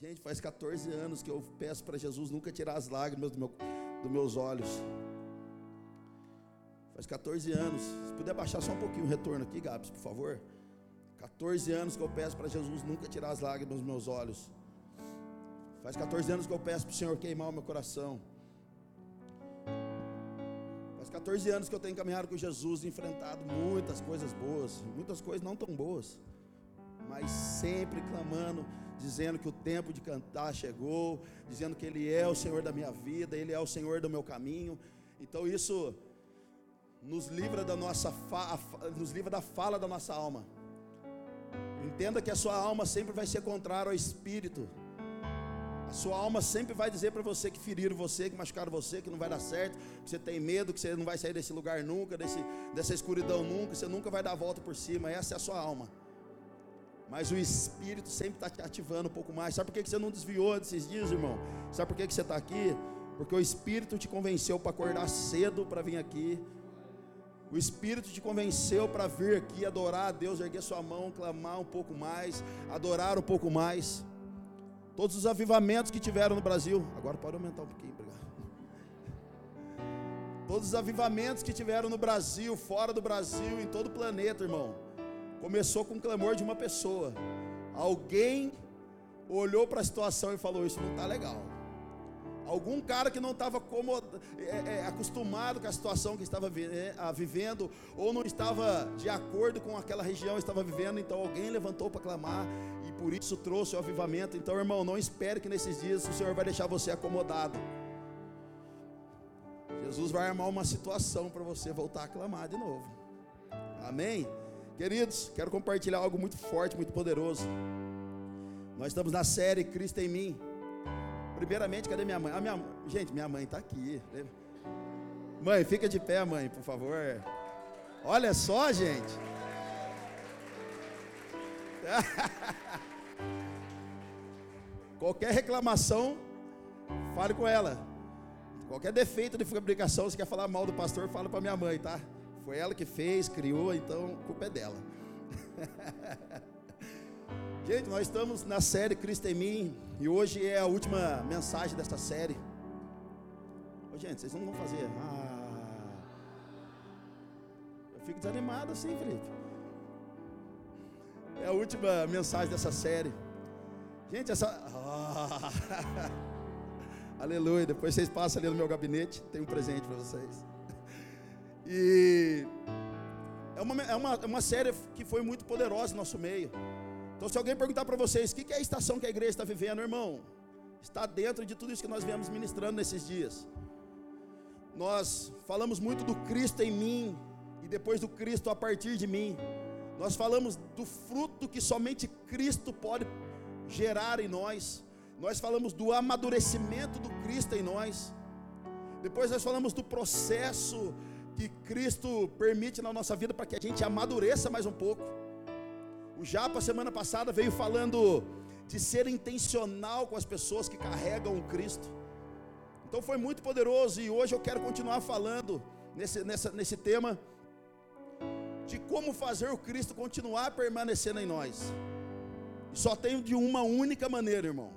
Gente, faz 14 anos que eu peço para Jesus nunca tirar as lágrimas do meu, dos meus olhos. Faz 14 anos. Se puder baixar só um pouquinho o retorno aqui, Gabs, por favor. 14 anos que eu peço para Jesus nunca tirar as lágrimas dos meus olhos. Faz 14 anos que eu peço para o Senhor queimar o meu coração. Faz 14 anos que eu tenho caminhado com Jesus, enfrentado muitas coisas boas, muitas coisas não tão boas, mas sempre clamando dizendo que o tempo de cantar chegou, dizendo que Ele é o Senhor da minha vida, Ele é o Senhor do meu caminho. Então isso nos livra da nossa nos livra da fala da nossa alma. Entenda que a sua alma sempre vai ser contrária ao espírito. A sua alma sempre vai dizer para você que feriram você, que machucaram você, que não vai dar certo, que você tem medo, que você não vai sair desse lugar nunca, desse, dessa escuridão nunca, você nunca vai dar a volta por cima. Essa é a sua alma. Mas o Espírito sempre está te ativando um pouco mais. Sabe por que você não desviou desses dias, irmão? Sabe por que você está aqui? Porque o Espírito te convenceu para acordar cedo para vir aqui. O Espírito te convenceu para vir aqui adorar a Deus, erguer sua mão, clamar um pouco mais, adorar um pouco mais. Todos os avivamentos que tiveram no Brasil. Agora pode aumentar um pouquinho, obrigado. Todos os avivamentos que tiveram no Brasil, fora do Brasil, em todo o planeta, irmão Começou com o clamor de uma pessoa. Alguém olhou para a situação e falou: Isso não está legal. Algum cara que não estava é, é, acostumado com a situação que estava é, vivendo, ou não estava de acordo com aquela região estava vivendo, então alguém levantou para clamar e por isso trouxe o avivamento. Então, irmão, não espere que nesses dias o Senhor vai deixar você acomodado. Jesus vai armar uma situação para você voltar a clamar de novo. Amém? Queridos, quero compartilhar algo muito forte, muito poderoso. Nós estamos na série Cristo em mim. Primeiramente, cadê minha mãe? A minha, gente, minha mãe está aqui. Mãe, fica de pé, mãe, por favor. Olha só, gente. Qualquer reclamação, fale com ela. Qualquer defeito de fabricação, você quer falar mal do pastor, fala para minha mãe, tá? Foi ela que fez, criou, então a culpa é dela. Gente, nós estamos na série Cristo em mim e hoje é a última mensagem desta série. Ô, gente, vocês não vão fazer. Ah, eu fico desanimado assim, Felipe. É a última mensagem dessa série. Gente, essa. Ah, aleluia. Depois vocês passam ali no meu gabinete. Tem um presente para vocês. E é uma, é, uma, é uma série que foi muito poderosa no nosso meio. Então, se alguém perguntar para vocês o que é a estação que a igreja está vivendo, irmão, está dentro de tudo isso que nós viemos ministrando nesses dias. Nós falamos muito do Cristo em mim e depois do Cristo a partir de mim. Nós falamos do fruto que somente Cristo pode gerar em nós. Nós falamos do amadurecimento do Cristo em nós. Depois nós falamos do processo que Cristo permite na nossa vida para que a gente amadureça mais um pouco. O Japa, semana passada, veio falando de ser intencional com as pessoas que carregam o Cristo. Então foi muito poderoso e hoje eu quero continuar falando nesse, nessa, nesse tema de como fazer o Cristo continuar permanecendo em nós. E só tem de uma única maneira, irmão.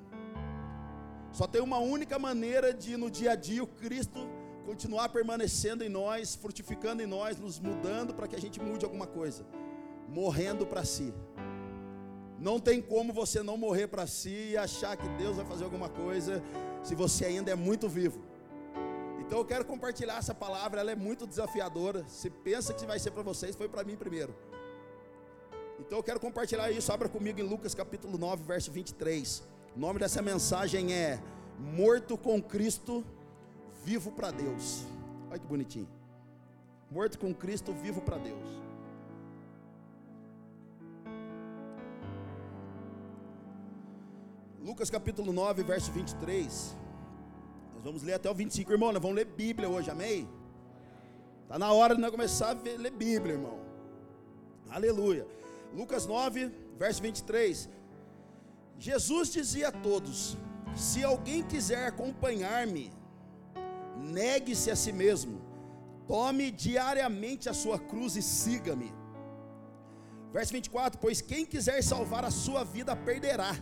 Só tem uma única maneira de no dia a dia o Cristo continuar permanecendo em nós, frutificando em nós, nos mudando para que a gente mude alguma coisa, morrendo para si. Não tem como você não morrer para si e achar que Deus vai fazer alguma coisa se você ainda é muito vivo. Então eu quero compartilhar essa palavra, ela é muito desafiadora. Se pensa que vai ser para vocês, foi para mim primeiro. Então eu quero compartilhar isso. Abra comigo em Lucas capítulo 9, verso 23. O nome dessa mensagem é Morto com Cristo vivo para Deus. Olha que bonitinho. Morto com Cristo, vivo para Deus. Lucas capítulo 9, verso 23. Nós vamos ler até o 25, irmão. Nós vamos ler Bíblia hoje, amém? Está na hora de nós começar a ver, ler Bíblia, irmão. Aleluia. Lucas 9, verso 23. Jesus dizia a todos: Se alguém quiser acompanhar-me, negue-se a si mesmo, tome diariamente a sua cruz e siga-me. Verso 24: Pois quem quiser salvar a sua vida perderá,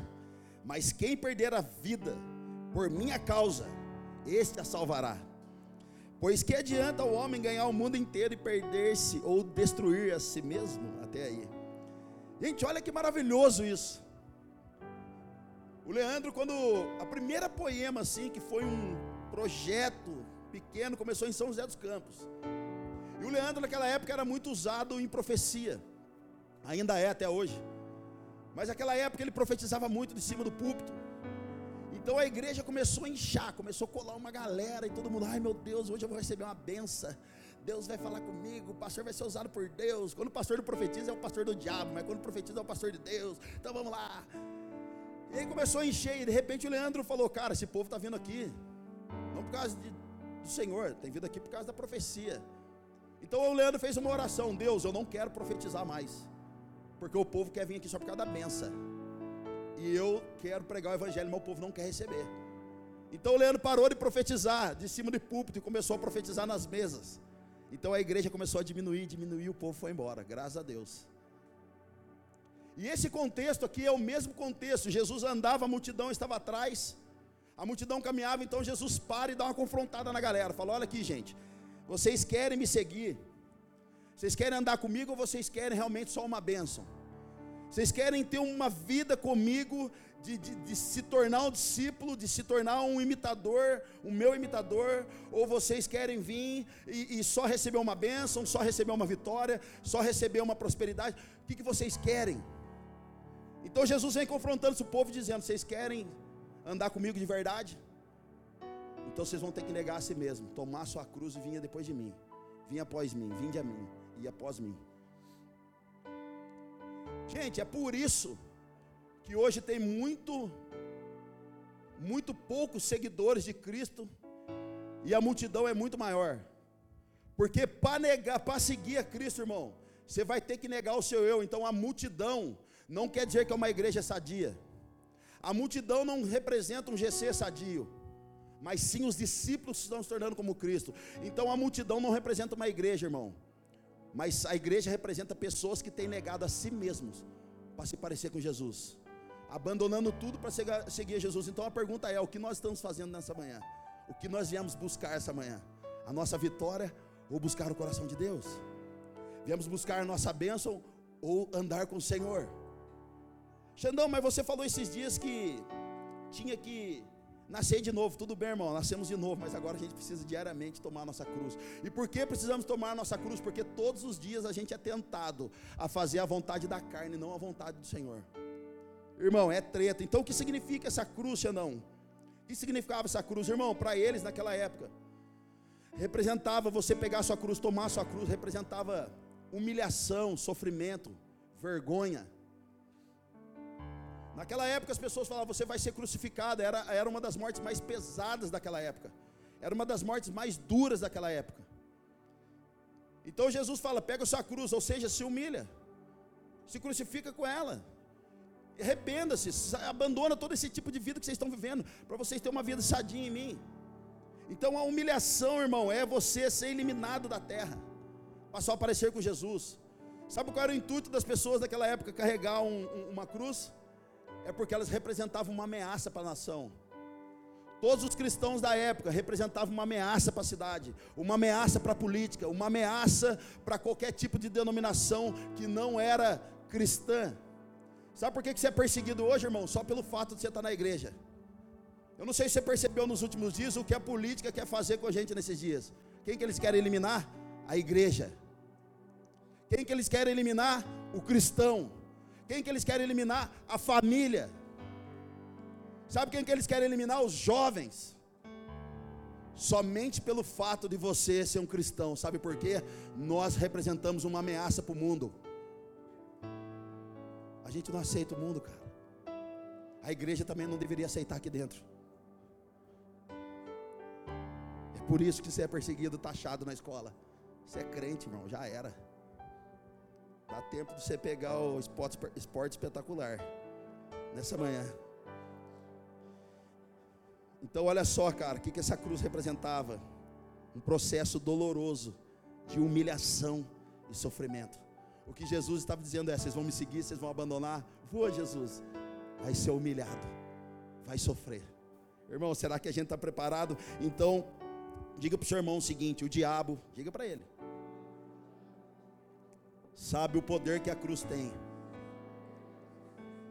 Mas quem perder a vida por minha causa, este a salvará. Pois que adianta o homem ganhar o mundo inteiro e perder-se ou destruir a si mesmo? Até aí. Gente, olha que maravilhoso isso. O Leandro, quando a primeira poema assim, que foi um projeto pequeno, começou em São José dos Campos. E o Leandro naquela época era muito usado em profecia. Ainda é até hoje. Mas naquela época ele profetizava muito de cima do púlpito. Então a igreja começou a inchar, começou a colar uma galera e todo mundo, ai meu Deus, hoje eu vou receber uma benção. Deus vai falar comigo, o pastor vai ser usado por Deus. Quando o pastor não profetiza, é o pastor do diabo, mas quando profetiza, é o pastor de Deus. Então vamos lá. E aí começou a encher, e de repente o Leandro falou: Cara, esse povo está vindo aqui, não por causa de, do Senhor, tem vindo aqui por causa da profecia. Então o Leandro fez uma oração: Deus, eu não quero profetizar mais, porque o povo quer vir aqui só por causa da benção e eu quero pregar o evangelho, mas o povo não quer receber. Então o Leandro parou de profetizar de cima do púlpito e começou a profetizar nas mesas. Então a igreja começou a diminuir, diminuir, o povo foi embora, graças a Deus. E esse contexto aqui é o mesmo contexto. Jesus andava, a multidão estava atrás, a multidão caminhava, então Jesus para e dá uma confrontada na galera. Fala: Olha aqui, gente, vocês querem me seguir? Vocês querem andar comigo ou vocês querem realmente só uma bênção? Vocês querem ter uma vida comigo de, de, de, se tornar um discípulo, de se tornar um imitador, o meu imitador, ou vocês querem vir e, e, só receber uma bênção, só receber uma vitória, só receber uma prosperidade? O que, que vocês querem? Então Jesus vem confrontando o povo, dizendo: Vocês querem andar comigo de verdade? Então vocês vão ter que negar a si mesmo, tomar sua cruz e vinha depois de mim, vinha após mim, vinde a mim e após mim. Gente, é por isso que hoje tem muito, muito poucos seguidores de Cristo e a multidão é muito maior. Porque para negar, para seguir a Cristo, irmão, você vai ter que negar o seu eu. Então a multidão não quer dizer que é uma igreja sadia. A multidão não representa um GC sadio, mas sim os discípulos estão se tornando como Cristo. Então a multidão não representa uma igreja, irmão. Mas a igreja representa pessoas que têm negado a si mesmos para se parecer com Jesus, abandonando tudo para seguir Jesus. Então a pergunta é: o que nós estamos fazendo nessa manhã? O que nós viemos buscar essa manhã? A nossa vitória ou buscar o coração de Deus? Viemos buscar a nossa bênção ou andar com o Senhor? Xandão, mas você falou esses dias que tinha que Nascer de novo, tudo bem, irmão, nascemos de novo, mas agora a gente precisa diariamente tomar a nossa cruz. E por que precisamos tomar a nossa cruz? Porque todos os dias a gente é tentado a fazer a vontade da carne, não a vontade do Senhor. Irmão, é treta. Então o que significa essa cruz, Xandão? O que significava essa cruz, irmão? Para eles naquela época, representava você pegar a sua cruz, tomar a sua cruz, representava humilhação, sofrimento, vergonha Naquela época as pessoas falavam, você vai ser crucificado, era, era uma das mortes mais pesadas daquela época, era uma das mortes mais duras daquela época. Então Jesus fala: pega sua cruz, ou seja, se humilha, se crucifica com ela, arrependa-se, abandona todo esse tipo de vida que vocês estão vivendo, para vocês terem uma vida sadia em mim. Então a humilhação, irmão, é você ser eliminado da terra, passar a aparecer com Jesus. Sabe qual era o intuito das pessoas daquela época carregar um, um, uma cruz? É porque elas representavam uma ameaça para a nação. Todos os cristãos da época representavam uma ameaça para a cidade, uma ameaça para a política, uma ameaça para qualquer tipo de denominação que não era cristã. Sabe por que você é perseguido hoje, irmão? Só pelo fato de você estar na igreja. Eu não sei se você percebeu nos últimos dias o que a política quer fazer com a gente nesses dias. Quem que eles querem eliminar? A igreja. Quem que eles querem eliminar? O cristão. Quem que eles querem eliminar? A família. Sabe quem que eles querem eliminar? Os jovens. Somente pelo fato de você ser um cristão. Sabe por quê? Nós representamos uma ameaça para o mundo. A gente não aceita o mundo, cara. A igreja também não deveria aceitar aqui dentro. É por isso que você é perseguido, taxado na escola. Você é crente, irmão, já era. Dá tempo de você pegar o esporte, esporte espetacular nessa manhã. Então, olha só, cara, o que, que essa cruz representava? Um processo doloroso de humilhação e sofrimento. O que Jesus estava dizendo é: vocês vão me seguir, vocês vão abandonar. Vou, Jesus. Vai ser humilhado, vai sofrer. Irmão, será que a gente está preparado? Então, diga para o seu irmão o seguinte: o diabo, diga para ele, sabe o poder que a cruz tem.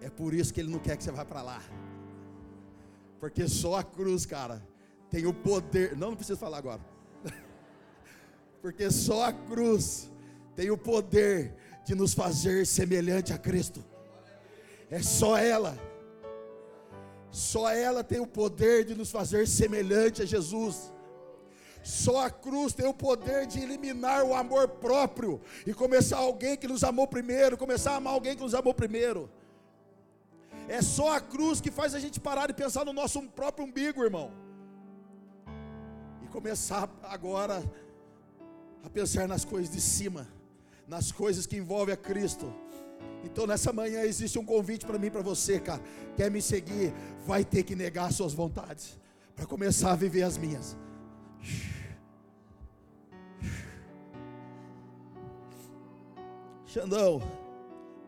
É por isso que ele não quer que você vá para lá. Porque só a cruz, cara, tem o poder. Não, não preciso falar agora. Porque só a cruz tem o poder de nos fazer semelhante a Cristo. É só ela. Só ela tem o poder de nos fazer semelhante a Jesus. Só a cruz tem o poder de eliminar o amor próprio e começar alguém que nos amou primeiro, começar a amar alguém que nos amou primeiro. É só a cruz que faz a gente parar de pensar no nosso próprio umbigo, irmão. E começar agora a pensar nas coisas de cima, nas coisas que envolvem a Cristo. Então nessa manhã existe um convite para mim, para você, cara. Quer me seguir? Vai ter que negar suas vontades para começar a viver as minhas. Xandão,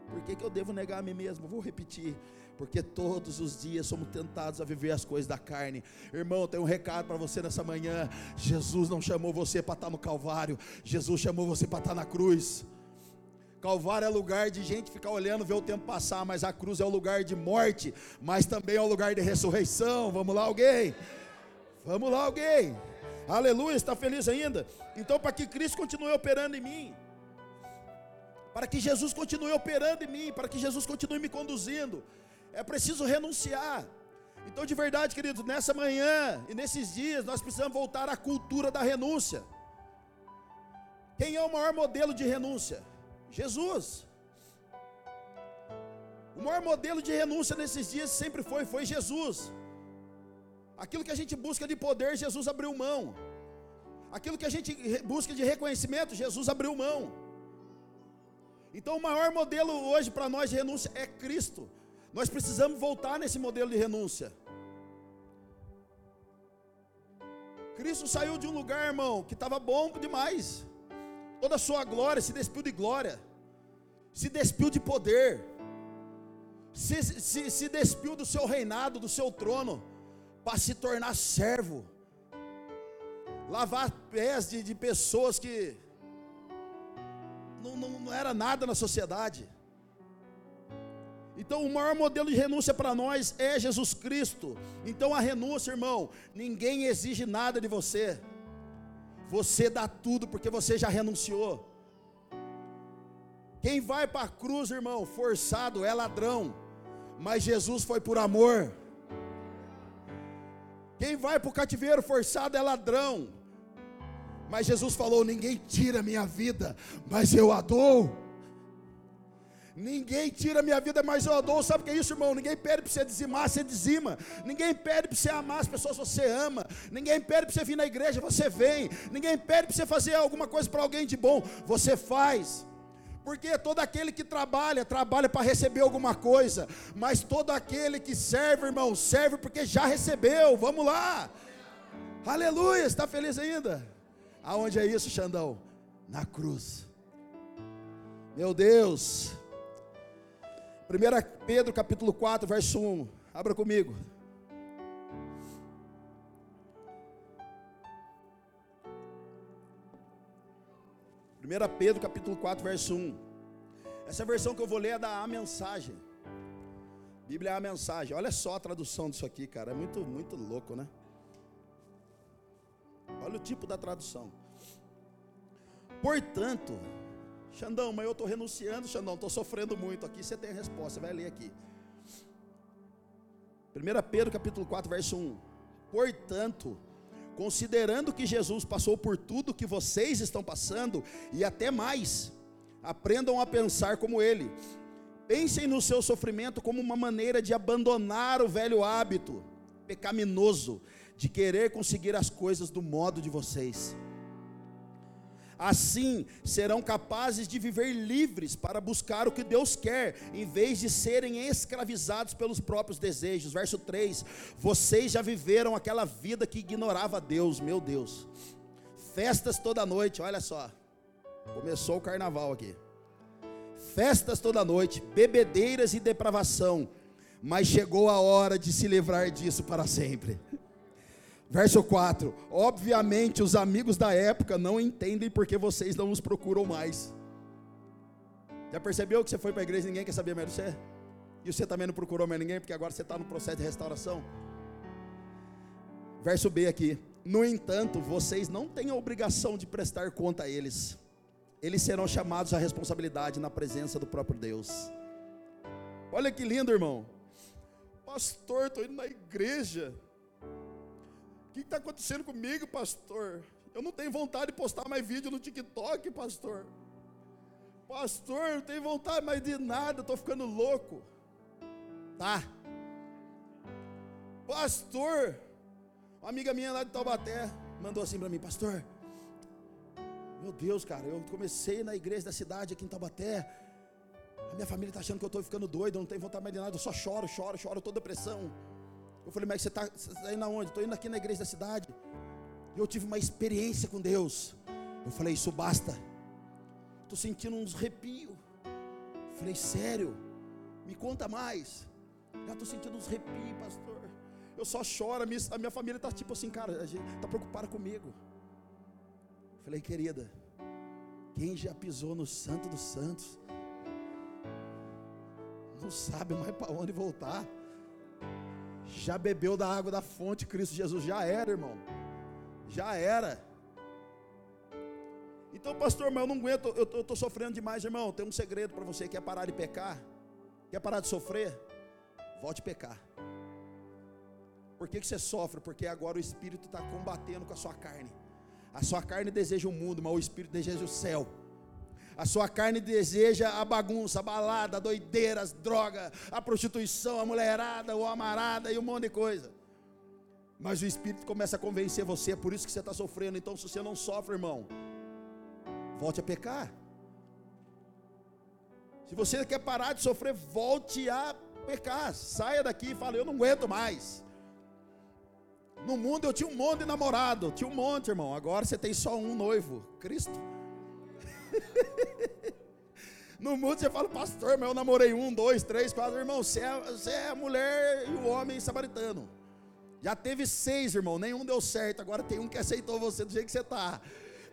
por que, que eu devo negar a mim mesmo? Vou repetir porque todos os dias somos tentados a viver as coisas da carne. Irmão, tem um recado para você nessa manhã. Jesus não chamou você para estar no Calvário, Jesus chamou você para estar na cruz. Calvário é lugar de gente ficar olhando, ver o tempo passar, mas a cruz é o lugar de morte, mas também é o lugar de ressurreição. Vamos lá, alguém? Vamos lá, alguém? Aleluia, está feliz ainda? Então, para que Cristo continue operando em mim, para que Jesus continue operando em mim, para que Jesus continue me conduzindo, é preciso renunciar. Então, de verdade, queridos, nessa manhã e nesses dias, nós precisamos voltar à cultura da renúncia. Quem é o maior modelo de renúncia? Jesus. O maior modelo de renúncia nesses dias sempre foi, foi Jesus. Aquilo que a gente busca de poder, Jesus abriu mão. Aquilo que a gente busca de reconhecimento, Jesus abriu mão. Então, o maior modelo hoje para nós de renúncia é Cristo. Nós precisamos voltar nesse modelo de renúncia. Cristo saiu de um lugar, irmão, que estava bom demais. Toda a sua glória se despiu de glória, se despiu de poder, se, se, se despiu do seu reinado, do seu trono, para se tornar servo, lavar pés de, de pessoas que não, não, não era nada na sociedade. Então, o maior modelo de renúncia para nós é Jesus Cristo. Então, a renúncia, irmão, ninguém exige nada de você. Você dá tudo porque você já renunciou. Quem vai para a cruz, irmão, forçado é ladrão, mas Jesus foi por amor. Quem vai para o cativeiro forçado é ladrão, mas Jesus falou: ninguém tira minha vida, mas eu a dou. Ninguém tira minha vida, mas eu dou. Sabe o que é isso, irmão? Ninguém pede para você dizimar, você dizima. Ninguém pede para você amar as pessoas, você ama. Ninguém pede para você vir na igreja, você vem. Ninguém pede para você fazer alguma coisa para alguém de bom, você faz. Porque todo aquele que trabalha, trabalha para receber alguma coisa. Mas todo aquele que serve, irmão, serve porque já recebeu. Vamos lá. Aleluia. Está feliz ainda? Aonde é isso, Xandão? Na cruz. Meu Deus. 1 Pedro capítulo 4, verso 1. Abra comigo. Primeira Pedro capítulo 4, verso 1. Essa versão que eu vou ler é da A Mensagem. Bíblia é a mensagem. Olha só a tradução disso aqui, cara. É muito, muito louco, né? Olha o tipo da tradução. Portanto, Xandão, mas eu estou renunciando, Xandão, estou sofrendo muito. Aqui você tem a resposta, vai ler aqui. 1 Pedro capítulo 4, verso 1. Portanto, considerando que Jesus passou por tudo que vocês estão passando, e até mais, aprendam a pensar como ele. Pensem no seu sofrimento como uma maneira de abandonar o velho hábito pecaminoso de querer conseguir as coisas do modo de vocês. Assim serão capazes de viver livres para buscar o que Deus quer, em vez de serem escravizados pelos próprios desejos. Verso 3: Vocês já viveram aquela vida que ignorava Deus, meu Deus. Festas toda noite, olha só. Começou o carnaval aqui. Festas toda noite, bebedeiras e depravação, mas chegou a hora de se livrar disso para sempre. Verso 4: Obviamente, os amigos da época não entendem porque vocês não os procuram mais. Já percebeu que você foi para a igreja e ninguém quer saber mais de você? E você também não procurou mais ninguém, porque agora você está no processo de restauração. Verso B aqui. No entanto, vocês não têm a obrigação de prestar conta a eles. Eles serão chamados à responsabilidade na presença do próprio Deus. Olha que lindo, irmão. Pastor, estou indo na igreja. O que está acontecendo comigo, pastor? Eu não tenho vontade de postar mais vídeo no TikTok, pastor. Pastor, eu não tenho vontade mais de nada, estou ficando louco. Tá. Pastor, uma amiga minha lá de Taubaté mandou assim para mim, pastor. Meu Deus, cara, eu comecei na igreja da cidade aqui em Taubaté. A minha família está achando que eu estou ficando doido, eu não tenho vontade mais de nada, eu só choro, choro, choro, estou depressão. Eu falei, mas você está tá indo aonde? Estou indo aqui na igreja da cidade. E eu tive uma experiência com Deus. Eu falei, isso basta. Estou sentindo uns arrepios. Falei, sério? Me conta mais. Já estou sentindo uns arrepios, pastor. Eu só choro, a minha, a minha família está tipo assim, cara, está preocupada comigo. Falei, querida, quem já pisou no Santo dos Santos, não sabe mais para onde voltar. Já bebeu da água da fonte, Cristo Jesus já era, irmão. Já era. Então, pastor, mas eu não aguento, eu estou sofrendo demais, irmão. Tem um segredo para você: quer parar de pecar? Quer parar de sofrer? Volte a pecar. Por que, que você sofre? Porque agora o Espírito está combatendo com a sua carne. A sua carne deseja o mundo, mas o Espírito deseja o céu. A sua carne deseja a bagunça, a balada, a doideira, as drogas, a prostituição, a mulherada, o amarada e um monte de coisa. Mas o Espírito começa a convencer você, é por isso que você está sofrendo. Então, se você não sofre, irmão, volte a pecar. Se você quer parar de sofrer, volte a pecar. Saia daqui e fale: Eu não aguento mais. No mundo eu tinha um monte de namorado, tinha um monte, irmão. Agora você tem só um noivo, Cristo. No mundo você fala, pastor, mas eu namorei um, dois, três, quatro, irmão. Você é, você é a mulher e o homem samaritano. Já teve seis, irmão, nenhum deu certo. Agora tem um que aceitou você do jeito que você está.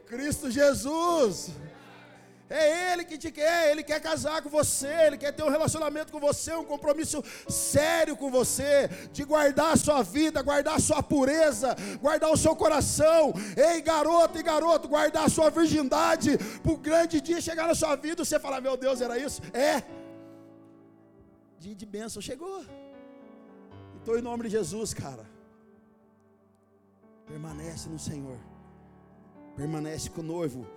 Cristo Jesus. É Ele que te quer, Ele quer casar com você, Ele quer ter um relacionamento com você, um compromisso sério com você, de guardar a sua vida, guardar a sua pureza, guardar o seu coração. Ei, garoto e garoto, guardar a sua virgindade, para o grande dia chegar na sua vida, você falar: Meu Deus, era isso? É. Dia de bênção chegou. Então, em nome de Jesus, cara, permanece no Senhor, permanece com o noivo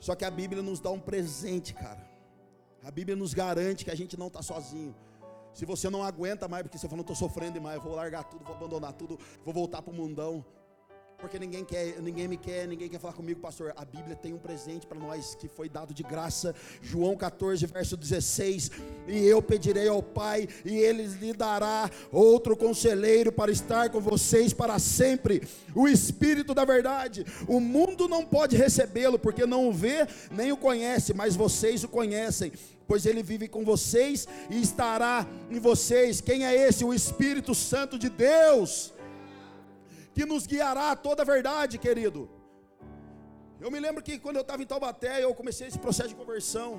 só que a Bíblia nos dá um presente, cara. A Bíblia nos garante que a gente não está sozinho. Se você não aguenta mais, porque você não estou sofrendo demais, vou largar tudo, vou abandonar tudo, vou voltar para o mundão porque ninguém quer, ninguém me quer, ninguém quer falar comigo, pastor. A Bíblia tem um presente para nós que foi dado de graça. João 14, verso 16. E eu pedirei ao Pai, e ele lhe dará outro conselheiro para estar com vocês para sempre. O Espírito da verdade. O mundo não pode recebê-lo, porque não o vê nem o conhece, mas vocês o conhecem pois ele vive com vocês e estará em vocês. Quem é esse? O Espírito Santo de Deus que nos guiará a toda a verdade, querido. Eu me lembro que quando eu estava em Taubaté, eu comecei esse processo de conversão.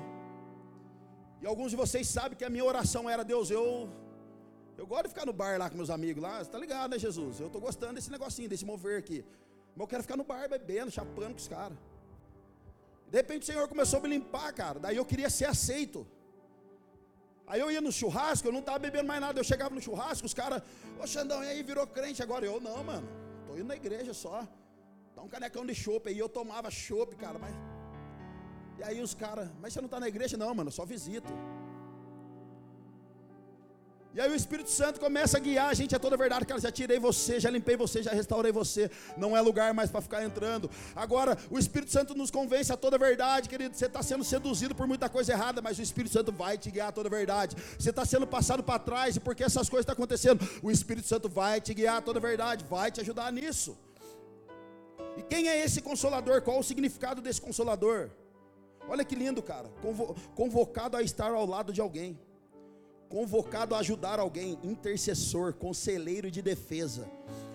E alguns de vocês sabem que a minha oração era: Deus, eu eu gosto de ficar no bar lá com meus amigos lá, está ligado, né, Jesus? Eu estou gostando desse negocinho, desse mover aqui. Mas eu quero ficar no bar bebendo, chapando com os caras. De repente o Senhor começou a me limpar, cara. Daí eu queria ser aceito. Aí eu ia no churrasco, eu não estava bebendo mais nada. Eu chegava no churrasco, os caras, ô Xandão, e aí virou crente agora? Eu não, mano. Estou indo na igreja só. Dá um canecão de chope aí. Eu tomava chope, cara, mas. E aí os caras, mas você não está na igreja? Não, mano, só visito. E aí o Espírito Santo começa a guiar a gente a toda a verdade, cara, já tirei você, já limpei você, já restaurei você, não é lugar mais para ficar entrando. Agora, o Espírito Santo nos convence a toda a verdade, querido, você está sendo seduzido por muita coisa errada, mas o Espírito Santo vai te guiar a toda a verdade. Você está sendo passado para trás, e porque essas coisas estão acontecendo, o Espírito Santo vai te guiar a toda a verdade, vai te ajudar nisso. E quem é esse consolador? Qual o significado desse consolador? Olha que lindo, cara, convocado a estar ao lado de alguém convocado a ajudar alguém, intercessor, conselheiro de defesa.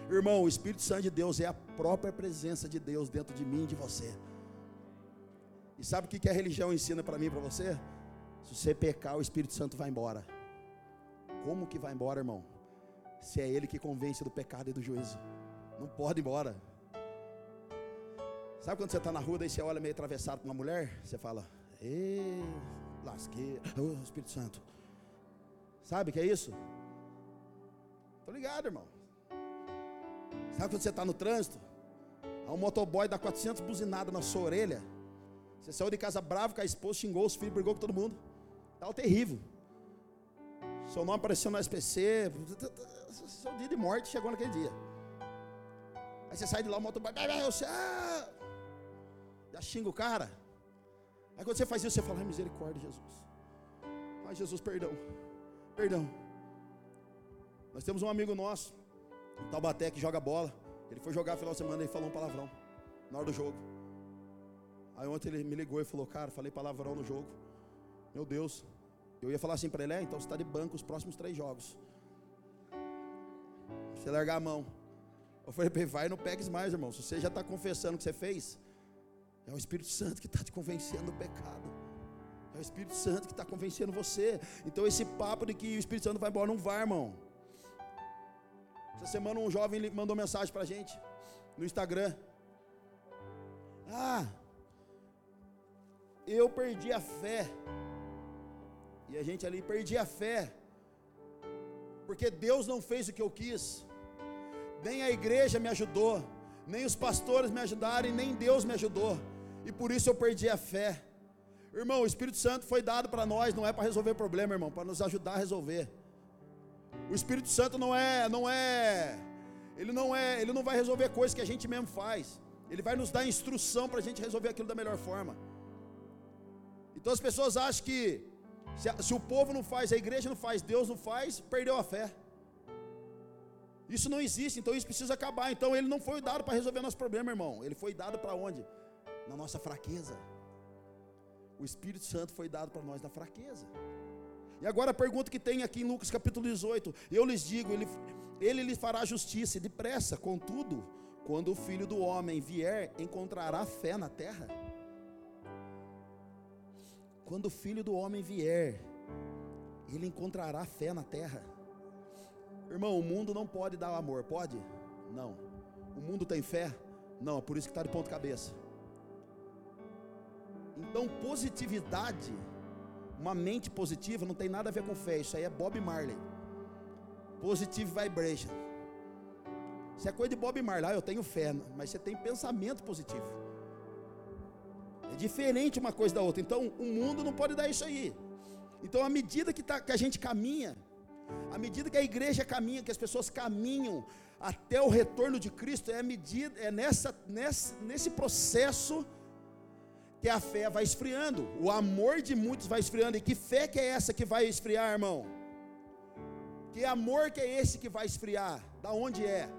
Irmão, o Espírito Santo de Deus é a própria presença de Deus dentro de mim e de você. E sabe o que a religião ensina para mim e para você? Se você pecar, o Espírito Santo vai embora. Como que vai embora, irmão? Se é Ele que convence do pecado e do juízo. Não pode ir embora. Sabe quando você está na rua, daí você olha meio atravessado para uma mulher? Você fala, ê, lasqueira, oh, Espírito Santo. Sabe o que é isso? Tô ligado, irmão. Sabe quando você está no trânsito? Há um motoboy dá 400 buzinadas na sua orelha. Você saiu de casa bravo com a esposa, xingou os filhos, brigou com todo mundo. Tal terrível. Seu nome apareceu no SPC. Seu dia de morte chegou naquele dia. Aí você sai de lá, o motoboy. Ah! Já xinga o cara. Aí quando você faz isso, você fala, ai misericórdia, Jesus. Ai, Jesus, perdão. Perdão. Nós temos um amigo nosso, em Taubaté, que joga bola. Ele foi jogar final de semana e falou um palavrão na hora do jogo. Aí ontem ele me ligou e falou, cara, falei palavrão no jogo. Meu Deus. Eu ia falar assim para ele, é, então você está de banco os próximos três jogos. Você largar a mão. Eu falei vai não pegues mais, irmão. Se você já está confessando o que você fez, é o Espírito Santo que está te convencendo do pecado. É o Espírito Santo que está convencendo você. Então esse papo de que o Espírito Santo vai embora, não vai, irmão. Essa semana um jovem mandou mensagem para a gente no Instagram. Ah, eu perdi a fé. E a gente ali perdi a fé. Porque Deus não fez o que eu quis. Nem a igreja me ajudou, nem os pastores me ajudaram e nem Deus me ajudou. E por isso eu perdi a fé. Irmão, o Espírito Santo foi dado para nós, não é para resolver problema, irmão, para nos ajudar a resolver. O Espírito Santo não é, não é, ele não é, ele não vai resolver coisas que a gente mesmo faz. Ele vai nos dar instrução para a gente resolver aquilo da melhor forma. Então as pessoas acham que se, se, o povo não faz, a igreja não faz, Deus não faz, perdeu a fé. Isso não existe, então isso precisa acabar. Então ele não foi dado para resolver nosso problema, irmão. Ele foi dado para onde? Na nossa fraqueza. O Espírito Santo foi dado para nós na fraqueza. E agora a pergunta que tem aqui em Lucas capítulo 18: Eu lhes digo, ele, ele lhes fará justiça depressa, contudo, quando o filho do homem vier, encontrará fé na terra? Quando o filho do homem vier, ele encontrará fé na terra. Irmão, o mundo não pode dar amor, pode? Não. O mundo tem fé? Não, é por isso que está de ponto cabeça. Então, positividade, uma mente positiva, não tem nada a ver com fé. Isso aí é Bob Marley. Positive vibration. Isso é coisa de Bob Marley. Ah, eu tenho fé, mas você tem pensamento positivo. É diferente uma coisa da outra. Então, o mundo não pode dar isso aí. Então, à medida que, tá, que a gente caminha, à medida que a igreja caminha, que as pessoas caminham até o retorno de Cristo, é, medida, é nessa, nessa, nesse processo a fé vai esfriando, o amor de muitos vai esfriando. E que fé que é essa que vai esfriar, irmão? Que amor que é esse que vai esfriar? Da onde é?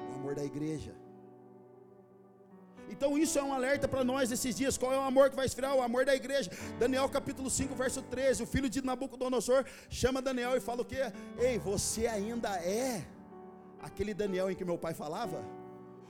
O amor da igreja. Então isso é um alerta para nós nesses dias. Qual é o amor que vai esfriar? O amor da igreja. Daniel capítulo 5, verso 13. O filho de Nabucodonosor chama Daniel e fala o que? Ei, você ainda é aquele Daniel em que meu pai falava?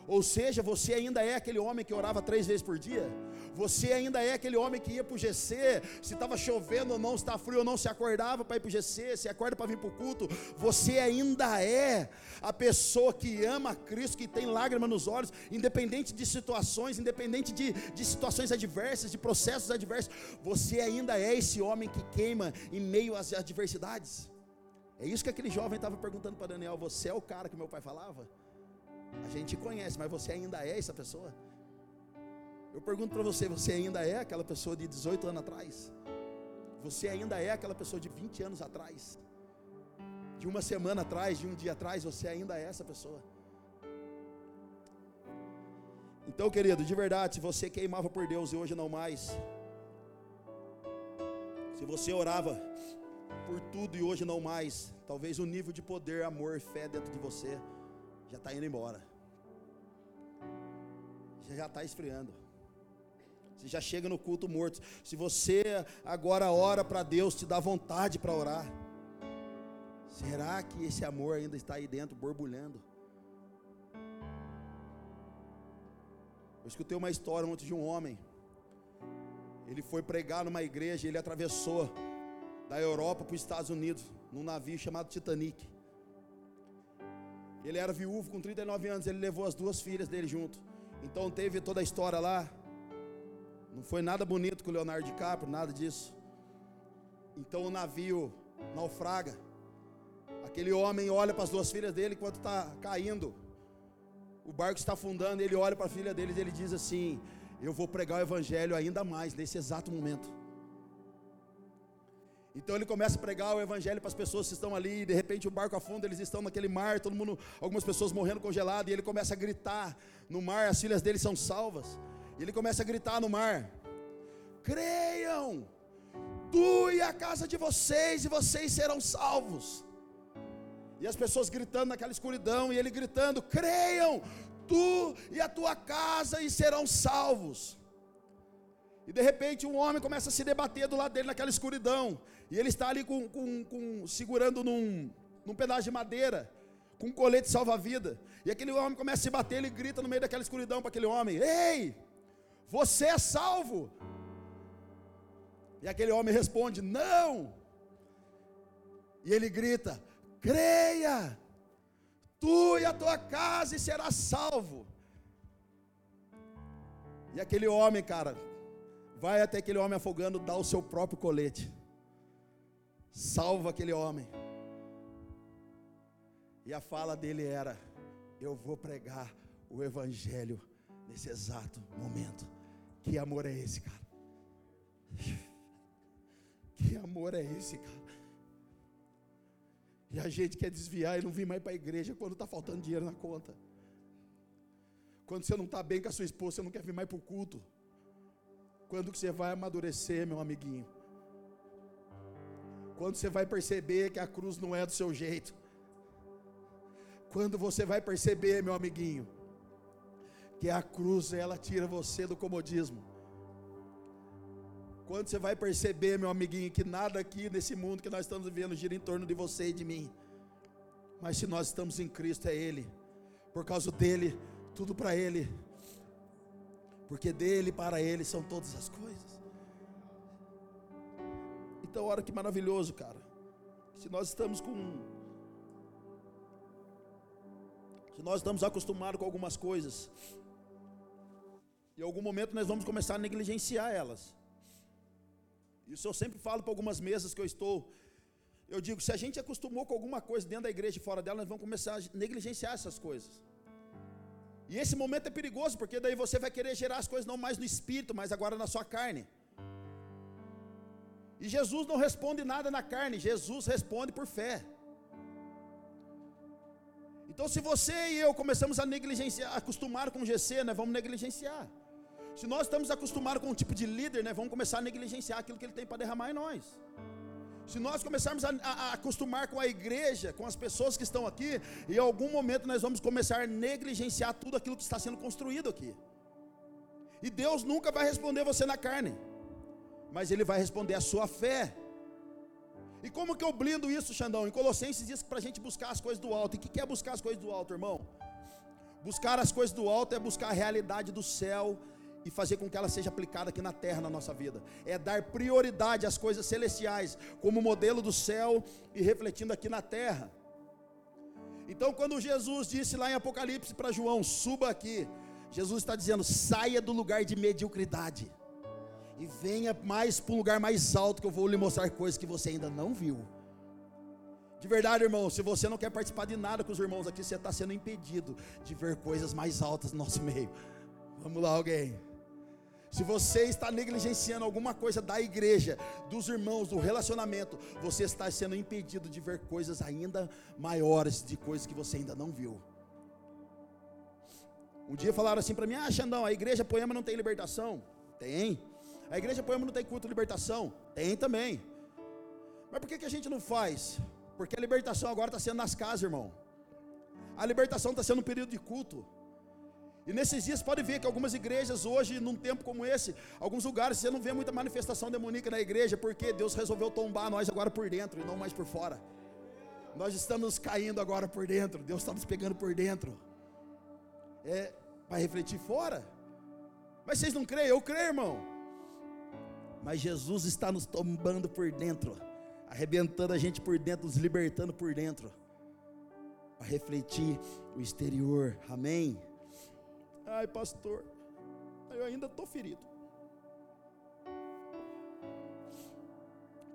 Ou seja, você ainda é aquele homem que orava três vezes por dia? Você ainda é aquele homem que ia para o GC, se estava chovendo ou não, se está frio ou não, se acordava para ir para o GC, se acorda para vir para o culto. Você ainda é a pessoa que ama Cristo, que tem lágrima nos olhos, independente de situações, independente de, de situações adversas, de processos adversos. Você ainda é esse homem que queima em meio às adversidades. É isso que aquele jovem estava perguntando para Daniel: Você é o cara que meu pai falava? A gente conhece, mas você ainda é essa pessoa? Eu pergunto para você: você ainda é aquela pessoa de 18 anos atrás? Você ainda é aquela pessoa de 20 anos atrás? De uma semana atrás, de um dia atrás, você ainda é essa pessoa? Então, querido, de verdade, se você queimava por Deus e hoje não mais, se você orava por tudo e hoje não mais, talvez o nível de poder, amor, fé dentro de você já está indo embora. Já está esfriando. Você já chega no culto morto. Se você agora ora para Deus, te dá vontade para orar. Será que esse amor ainda está aí dentro, borbulhando? Eu escutei uma história ontem de um homem. Ele foi pregar numa igreja, ele atravessou da Europa para os Estados Unidos, num navio chamado Titanic. Ele era viúvo com 39 anos, ele levou as duas filhas dele junto. Então teve toda a história lá. Não foi nada bonito com o Leonardo DiCaprio, nada disso. Então o navio naufraga. Aquele homem olha para as duas filhas dele enquanto está caindo. O barco está afundando, ele olha para a filha dele e ele diz assim: Eu vou pregar o evangelho ainda mais nesse exato momento. Então ele começa a pregar o evangelho para as pessoas que estão ali, de repente o barco afunda, eles estão naquele mar, todo mundo, algumas pessoas morrendo congelado, e ele começa a gritar no mar, as filhas dele são salvas. E ele começa a gritar no mar: Creiam, tu e a casa de vocês, e vocês serão salvos. E as pessoas gritando naquela escuridão, e ele gritando: Creiam, tu e a tua casa, e serão salvos. E de repente um homem começa a se debater do lado dele naquela escuridão. E ele está ali com, com, com segurando num, num pedaço de madeira, com um colete salva-vida. E aquele homem começa a se bater, ele grita no meio daquela escuridão para aquele homem: Ei, você é salvo. E aquele homem responde: Não. E ele grita: Creia, tu e a tua casa serás salvo. E aquele homem, cara, vai até aquele homem afogando, dá o seu próprio colete salva aquele homem. E a fala dele era: Eu vou pregar o Evangelho nesse exato momento. Que amor é esse, cara? Que amor é esse, cara? E a gente quer desviar e não vir mais para a igreja quando está faltando dinheiro na conta. Quando você não está bem com a sua esposa, você não quer vir mais para o culto. Quando que você vai amadurecer, meu amiguinho? Quando você vai perceber que a cruz não é do seu jeito. Quando você vai perceber, meu amiguinho, que a cruz ela tira você do comodismo. Quando você vai perceber, meu amiguinho, que nada aqui nesse mundo que nós estamos vivendo gira em torno de você e de mim. Mas se nós estamos em Cristo, é Ele. Por causa dele, tudo para Ele. Porque dele para Ele são todas as coisas. Então, olha que maravilhoso, cara. Se nós estamos com. Se nós estamos acostumados com algumas coisas, em algum momento nós vamos começar a negligenciar elas. Isso eu sempre falo para algumas mesas que eu estou. Eu digo, se a gente acostumou com alguma coisa dentro da igreja e fora dela, nós vamos começar a negligenciar essas coisas. E esse momento é perigoso, porque daí você vai querer gerar as coisas não mais no espírito, mas agora na sua carne. E Jesus não responde nada na carne, Jesus responde por fé. Então, se você e eu começamos a negligenciar, acostumar com GC, né, vamos negligenciar. Se nós estamos acostumados com um tipo de líder, né, vamos começar a negligenciar aquilo que ele tem para derramar em nós. Se nós começarmos a, a, a, acostumar com a igreja, com as pessoas que estão aqui, em algum momento nós vamos começar a negligenciar tudo aquilo que está sendo construído aqui. E Deus nunca vai responder você na carne mas ele vai responder a sua fé. E como que eu blindo isso, Xandão? Em Colossenses diz que para a gente buscar as coisas do alto. E o que é buscar as coisas do alto, irmão? Buscar as coisas do alto é buscar a realidade do céu e fazer com que ela seja aplicada aqui na terra, na nossa vida. É dar prioridade às coisas celestiais, como modelo do céu e refletindo aqui na terra. Então, quando Jesus disse lá em Apocalipse para João: suba aqui, Jesus está dizendo: saia do lugar de mediocridade e venha mais para um lugar mais alto que eu vou lhe mostrar coisas que você ainda não viu. De verdade, irmão, se você não quer participar de nada com os irmãos aqui, você está sendo impedido de ver coisas mais altas no nosso meio. Vamos lá, alguém. Se você está negligenciando alguma coisa da igreja, dos irmãos, do relacionamento, você está sendo impedido de ver coisas ainda maiores, de coisas que você ainda não viu. Um dia falaram assim para mim: Ah, Xandão, a igreja Poema não tem libertação. Tem. A igreja Poema não tem culto de libertação? Tem também. Mas por que, que a gente não faz? Porque a libertação agora está sendo nas casas, irmão. A libertação está sendo um período de culto. E nesses dias pode ver que algumas igrejas hoje, num tempo como esse, alguns lugares você não vê muita manifestação demoníaca na igreja, porque Deus resolveu tombar nós agora por dentro e não mais por fora. Nós estamos caindo agora por dentro. Deus está nos pegando por dentro. É para refletir fora. Mas vocês não creem? Eu creio, irmão. Mas Jesus está nos tombando por dentro, arrebentando a gente por dentro, nos libertando por dentro, para refletir o exterior. Amém? Ai, pastor, eu ainda estou ferido.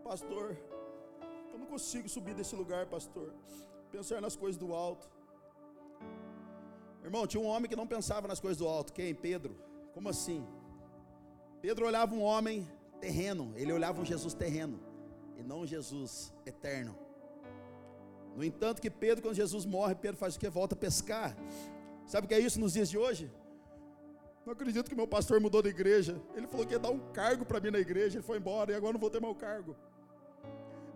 Pastor, eu não consigo subir desse lugar, pastor. Pensar nas coisas do alto. Irmão, tinha um homem que não pensava nas coisas do alto. Quem? Pedro. Como assim? Pedro olhava um homem terreno, ele olhava um Jesus terreno e não um Jesus eterno. No entanto, que Pedro, quando Jesus morre, Pedro faz o que? Volta a pescar. Sabe o que é isso nos dias de hoje? Não acredito que meu pastor mudou de igreja. Ele falou que ia dar um cargo para mim na igreja. Ele foi embora e agora não vou ter meu cargo.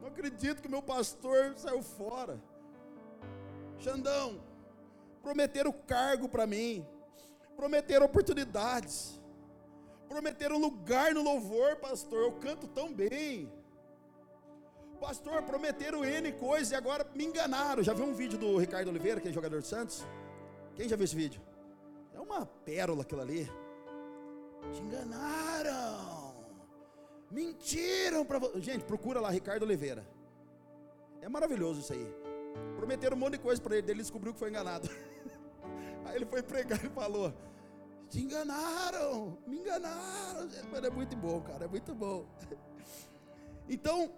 Não acredito que meu pastor saiu fora. Xandão, prometeram cargo para mim, prometeram oportunidades, prometeram lugar no louvor, pastor. Eu canto tão bem. Pastor, prometeram N coisas e agora me enganaram. Já viu um vídeo do Ricardo Oliveira, que é jogador de Santos? Quem já viu esse vídeo? Uma pérola aquilo ali. Te enganaram. Mentiram para você. Gente, procura lá Ricardo Oliveira. É maravilhoso isso aí. Prometeram um monte de coisa para ele, ele descobriu que foi enganado. Aí ele foi pregar e falou: Te enganaram, me enganaram. Mano, é muito bom, cara, é muito bom. Então,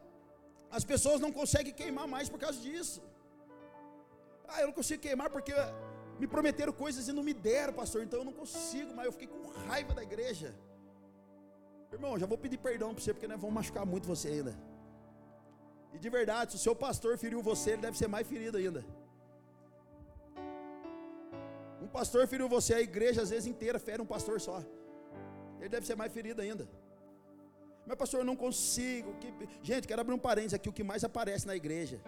as pessoas não conseguem queimar mais por causa disso. Ah, eu não consigo queimar porque me prometeram coisas e não me deram, pastor. Então eu não consigo, mas eu fiquei com raiva da igreja. Irmão, já vou pedir perdão para você, porque nós vamos machucar muito você ainda. E de verdade, se o seu pastor feriu você, ele deve ser mais ferido ainda. Um pastor feriu você, a igreja às vezes inteira fere um pastor só. Ele deve ser mais ferido ainda. Mas pastor, eu não consigo. Que... Gente, quero abrir um parênteses aqui. O que mais aparece na igreja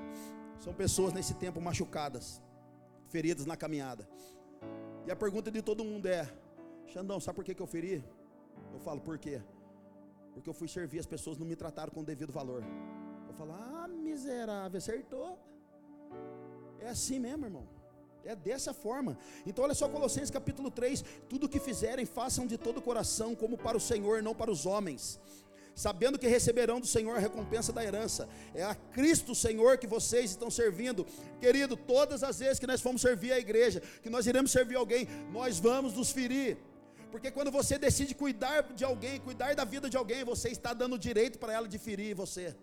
são pessoas nesse tempo machucadas feridas na caminhada. E a pergunta de todo mundo é: Xandão, sabe por que, eu feri? Eu falo, por quê? Porque eu fui servir, as pessoas não me trataram com o devido valor. Eu falo, ah, miserável, acertou. É assim mesmo, irmão. É dessa forma. Então, olha só, Colossenses capítulo 3: tudo que fizerem, façam de todo o coração, como para o Senhor, não para os homens sabendo que receberão do Senhor a recompensa da herança. É a Cristo Senhor que vocês estão servindo. Querido, todas as vezes que nós formos servir a igreja, que nós iremos servir alguém, nós vamos nos ferir. Porque quando você decide cuidar de alguém, cuidar da vida de alguém, você está dando direito para ela de ferir você.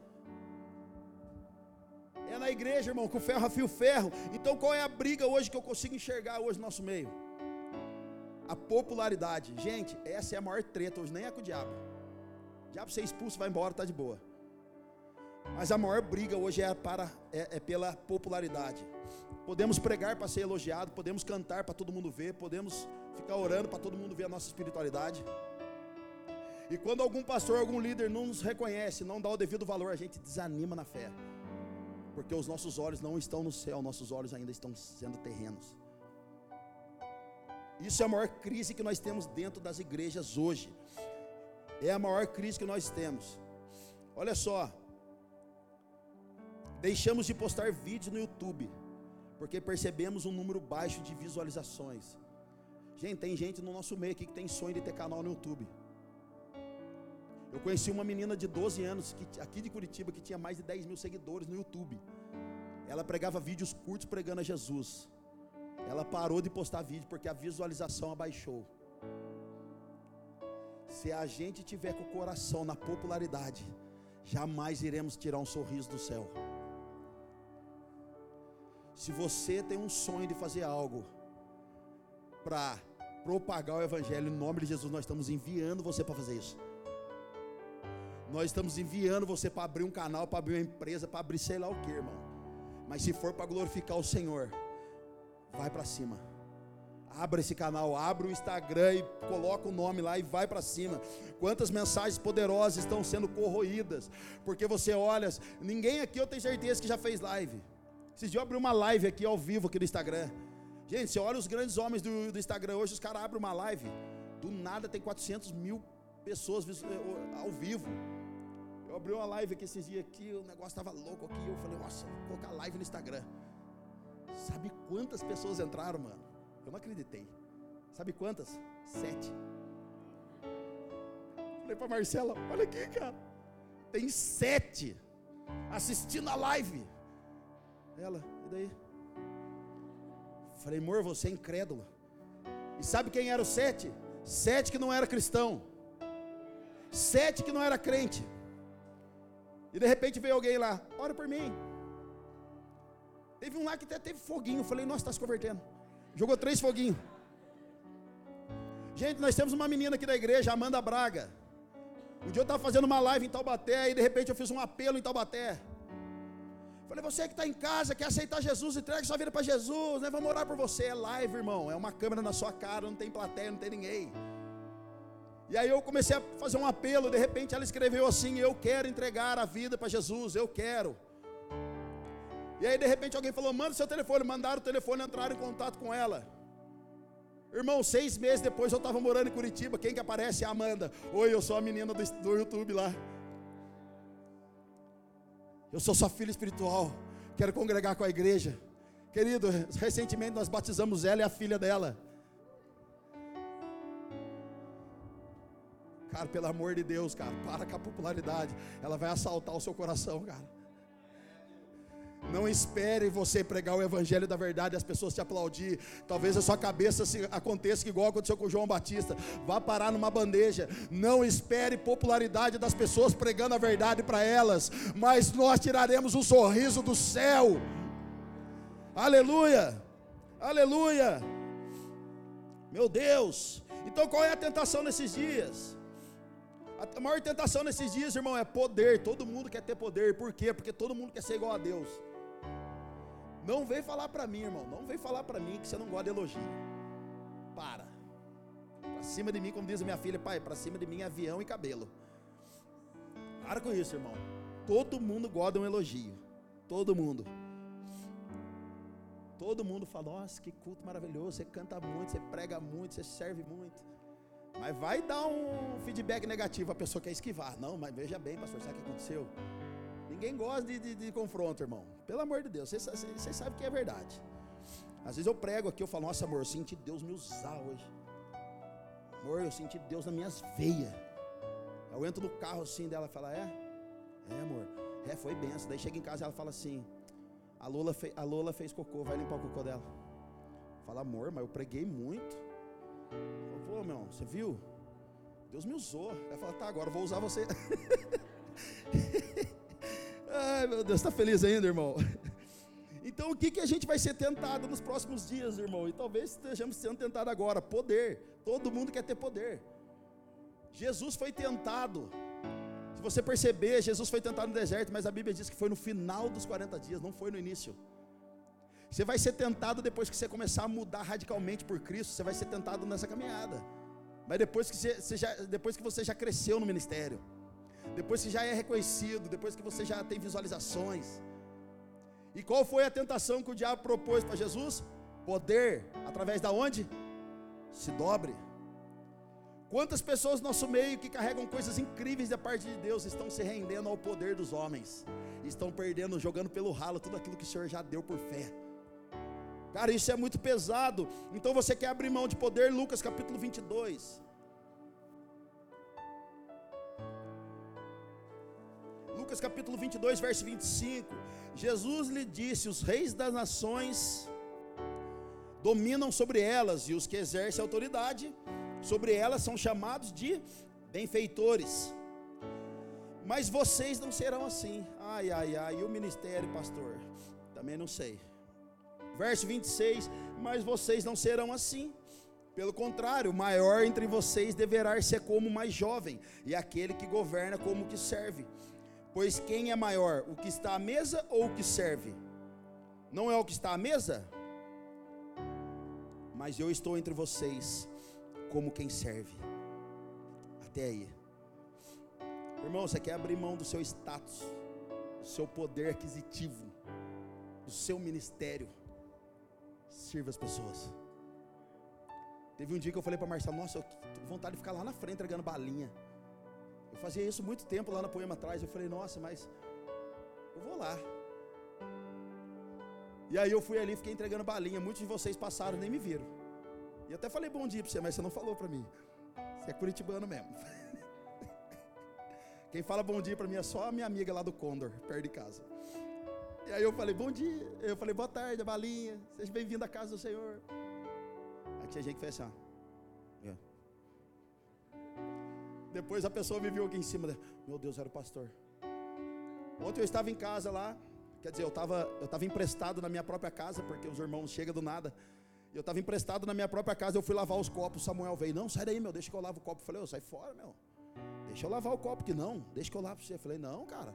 É na igreja, irmão, que o ferro afia o ferro. Então qual é a briga hoje que eu consigo enxergar hoje no nosso meio? A popularidade. Gente, essa é a maior treta hoje, nem é com o diabo. Diabo ser expulso, vai embora, está de boa. Mas a maior briga hoje é, para, é, é pela popularidade. Podemos pregar para ser elogiado, podemos cantar para todo mundo ver, podemos ficar orando para todo mundo ver a nossa espiritualidade. E quando algum pastor, algum líder não nos reconhece, não dá o devido valor, a gente desanima na fé. Porque os nossos olhos não estão no céu, nossos olhos ainda estão sendo terrenos. Isso é a maior crise que nós temos dentro das igrejas hoje. É a maior crise que nós temos. Olha só. Deixamos de postar vídeos no YouTube, porque percebemos um número baixo de visualizações. Gente, tem gente no nosso meio aqui que tem sonho de ter canal no YouTube. Eu conheci uma menina de 12 anos, que, aqui de Curitiba, que tinha mais de 10 mil seguidores no YouTube. Ela pregava vídeos curtos pregando a Jesus. Ela parou de postar vídeo porque a visualização abaixou. Se a gente tiver com o coração na popularidade, jamais iremos tirar um sorriso do céu. Se você tem um sonho de fazer algo para propagar o Evangelho, em nome de Jesus, nós estamos enviando você para fazer isso. Nós estamos enviando você para abrir um canal, para abrir uma empresa, para abrir sei lá o que, irmão. Mas se for para glorificar o Senhor, vai para cima. Abra esse canal, abra o Instagram e coloca o nome lá e vai para cima. Quantas mensagens poderosas estão sendo corroídas, porque você olha, ninguém aqui eu tenho certeza que já fez live. Esses dias eu abri uma live aqui ao vivo aqui no Instagram. Gente, você olha os grandes homens do, do Instagram hoje, os caras abrem uma live, do nada tem 400 mil pessoas ao vivo. Eu abri uma live aqui esses dias aqui, o negócio estava louco aqui. Eu falei, nossa, vou colocar live no Instagram. Sabe quantas pessoas entraram, mano? Eu não acreditei. Sabe quantas? Sete. Falei para Marcela, olha aqui, cara. Tem sete assistindo a live. Ela, e daí? Falei, amor, você é incrédula. E sabe quem era o sete? Sete que não era cristão. Sete que não era crente. E de repente veio alguém lá, ora por mim. Teve um lá que até teve foguinho. Falei, nossa, está se convertendo. Jogou três foguinhos. Gente, nós temos uma menina aqui da igreja, Amanda Braga. Um dia eu estava fazendo uma live em Taubaté e de repente eu fiz um apelo em Taubaté. Falei, você que está em casa, quer aceitar Jesus, entregue sua vida para Jesus, né? Vamos orar por você. É live, irmão. É uma câmera na sua cara, não tem plateia, não tem ninguém. E aí eu comecei a fazer um apelo, de repente ela escreveu assim: Eu quero entregar a vida para Jesus, eu quero. E aí de repente alguém falou: Manda seu telefone, mandaram o telefone, entraram em contato com ela. Irmão, seis meses depois eu estava morando em Curitiba. Quem que aparece? A Amanda. Oi, eu sou a menina do, do YouTube lá. Eu sou sua filha espiritual. Quero congregar com a igreja. Querido, recentemente nós batizamos ela e a filha dela. Cara, pelo amor de Deus, cara, para com a popularidade. Ela vai assaltar o seu coração, cara. Não espere você pregar o evangelho da verdade e as pessoas te aplaudir. Talvez a sua cabeça se aconteça igual aconteceu com João Batista. Vá parar numa bandeja. Não espere popularidade das pessoas pregando a verdade para elas, mas nós tiraremos um sorriso do céu. Aleluia! Aleluia! Meu Deus! Então qual é a tentação nesses dias? A maior tentação nesses dias, irmão, é poder. Todo mundo quer ter poder. Por quê? Porque todo mundo quer ser igual a Deus. Não vem falar para mim, irmão. Não vem falar para mim que você não gosta de elogio. Para. Para cima de mim, como diz a minha filha, pai, para cima de mim avião e cabelo. Para com isso, irmão. Todo mundo gosta de um elogio. Todo mundo. Todo mundo fala: Nossa, que culto maravilhoso. Você canta muito, você prega muito, você serve muito. Mas vai dar um feedback negativo, a pessoa quer esquivar. Não, mas veja bem, pastor, sabe o que aconteceu? Ninguém gosta de, de, de confronto, irmão. Pelo amor de Deus, vocês sabem que é verdade. Às vezes eu prego aqui, eu falo, nossa amor, eu senti Deus me usar hoje. Amor, eu senti Deus nas minhas veias. Eu entro no carro assim dela fala, é? É, amor. É, foi benção. Daí chega em casa e ela fala assim, a Lola, fe, a Lola fez cocô, vai limpar o cocô dela. Fala, amor, mas eu preguei muito. Pô, meu, você viu? Deus me usou. Ela fala, tá, agora eu vou usar você. Meu Deus, está feliz ainda, irmão? Então, o que, que a gente vai ser tentado nos próximos dias, irmão? E talvez estejamos sendo tentados agora: poder. Todo mundo quer ter poder. Jesus foi tentado. Se você perceber, Jesus foi tentado no deserto, mas a Bíblia diz que foi no final dos 40 dias, não foi no início. Você vai ser tentado depois que você começar a mudar radicalmente por Cristo, você vai ser tentado nessa caminhada. Mas depois que você, você já, depois que você já cresceu no ministério depois que já é reconhecido, depois que você já tem visualizações. E qual foi a tentação que o diabo propôs para Jesus? Poder, através da onde? Se dobre. Quantas pessoas no nosso meio que carregam coisas incríveis da parte de Deus estão se rendendo ao poder dos homens, estão perdendo, jogando pelo ralo tudo aquilo que o Senhor já deu por fé. Cara, isso é muito pesado. Então você quer abrir mão de poder? Lucas capítulo 22. Lucas capítulo 22, verso 25. Jesus lhe disse: Os reis das nações dominam sobre elas, e os que exercem autoridade sobre elas são chamados de benfeitores. Mas vocês não serão assim. Ai, ai, ai, e o ministério, pastor? Também não sei. Verso 26: Mas vocês não serão assim. Pelo contrário, o maior entre vocês deverá ser como o mais jovem, e aquele que governa como o que serve. Pois quem é maior, o que está à mesa ou o que serve? Não é o que está à mesa? Mas eu estou entre vocês como quem serve. Até aí. Irmão, você quer abrir mão do seu status, do seu poder aquisitivo, do seu ministério. Sirva as pessoas. Teve um dia que eu falei para Marcelo, nossa, eu vontade de ficar lá na frente entregando balinha. Eu fazia isso muito tempo lá na Poema atrás. Eu falei, nossa, mas eu vou lá. E aí eu fui ali, fiquei entregando balinha. Muitos de vocês passaram, nem me viram. E até falei bom dia para você, mas você não falou para mim. Você é curitibano mesmo. Quem fala bom dia para mim é só a minha amiga lá do Condor, perto de casa. E aí eu falei, bom dia. Eu falei, boa tarde, balinha. Seja bem-vindo à casa do Senhor. Aí tinha gente que fez assim, ó. Depois a pessoa me viu aqui em cima. Meu Deus, era o pastor. Ontem eu estava em casa lá. Quer dizer, eu estava eu tava emprestado na minha própria casa, porque os irmãos chegam do nada. Eu estava emprestado na minha própria casa, eu fui lavar os copos. Samuel veio, não, sai daí, meu, deixa que eu lavo o copo. Eu falei, eu sai fora, meu. Deixa eu lavar o copo, que não, deixa que eu lavo para você. Eu falei, não, cara,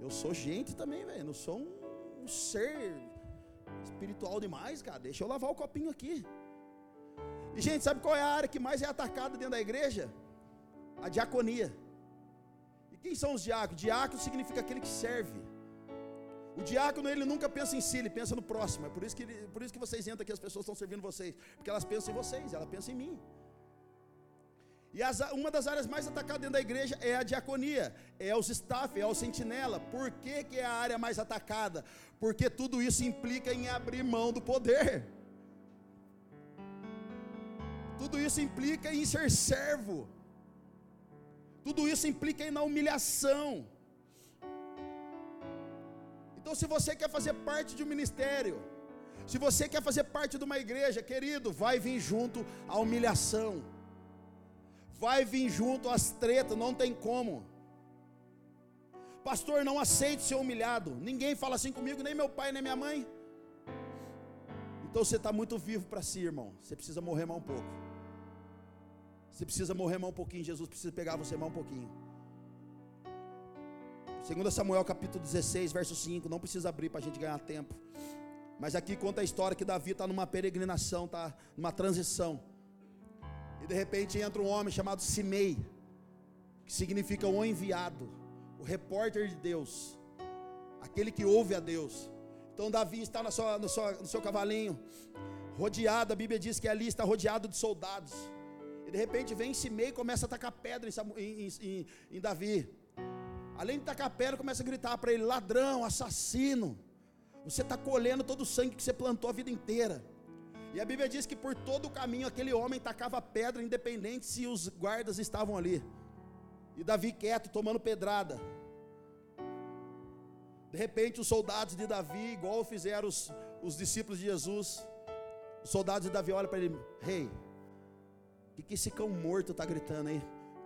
eu sou gente também, velho. Não sou um um ser espiritual demais, cara. Deixa eu lavar o copinho aqui. E gente, sabe qual é a área que mais é atacada dentro da igreja? A diaconia. E quem são os diáconos? Diácono significa aquele que serve. O diácono ele nunca pensa em si, ele pensa no próximo. É por isso que, ele, por isso que vocês entram aqui, as pessoas estão servindo vocês. Porque elas pensam em vocês, elas pensam em mim. E as, uma das áreas mais atacadas dentro da igreja é a diaconia, é os staff, é o sentinela. Por que, que é a área mais atacada? Porque tudo isso implica em abrir mão do poder. Tudo isso implica em ser servo. Tudo isso implica na humilhação. Então, se você quer fazer parte de um ministério, se você quer fazer parte de uma igreja, querido, vai vir junto a humilhação vai vir junto as tretas, não tem como. Pastor, não aceito ser humilhado. Ninguém fala assim comigo, nem meu pai, nem minha mãe. Então você está muito vivo para si, irmão. Você precisa morrer mais um pouco. Você precisa morrer mais um pouquinho. Jesus precisa pegar você mais um pouquinho. 2 Samuel capítulo 16, verso 5. Não precisa abrir para a gente ganhar tempo. Mas aqui conta a história que Davi está numa peregrinação, está numa transição. E de repente entra um homem chamado Simei, que significa o enviado, o repórter de Deus, aquele que ouve a Deus. Então Davi está na sua, no, seu, no seu cavalinho, rodeado, a Bíblia diz que ali está rodeado de soldados. E de repente vem Simei e começa a tacar pedra em, em, em, em Davi. Além de tacar pedra, começa a gritar para ele: ladrão, assassino. Você está colhendo todo o sangue que você plantou a vida inteira. E a Bíblia diz que por todo o caminho aquele homem tacava pedra, independente se os guardas estavam ali. E Davi quieto, tomando pedrada. De repente, os soldados de Davi, igual fizeram os, os discípulos de Jesus, os soldados de Davi olham para ele: Rei, hey, o que, esse cão morto está gritando aí?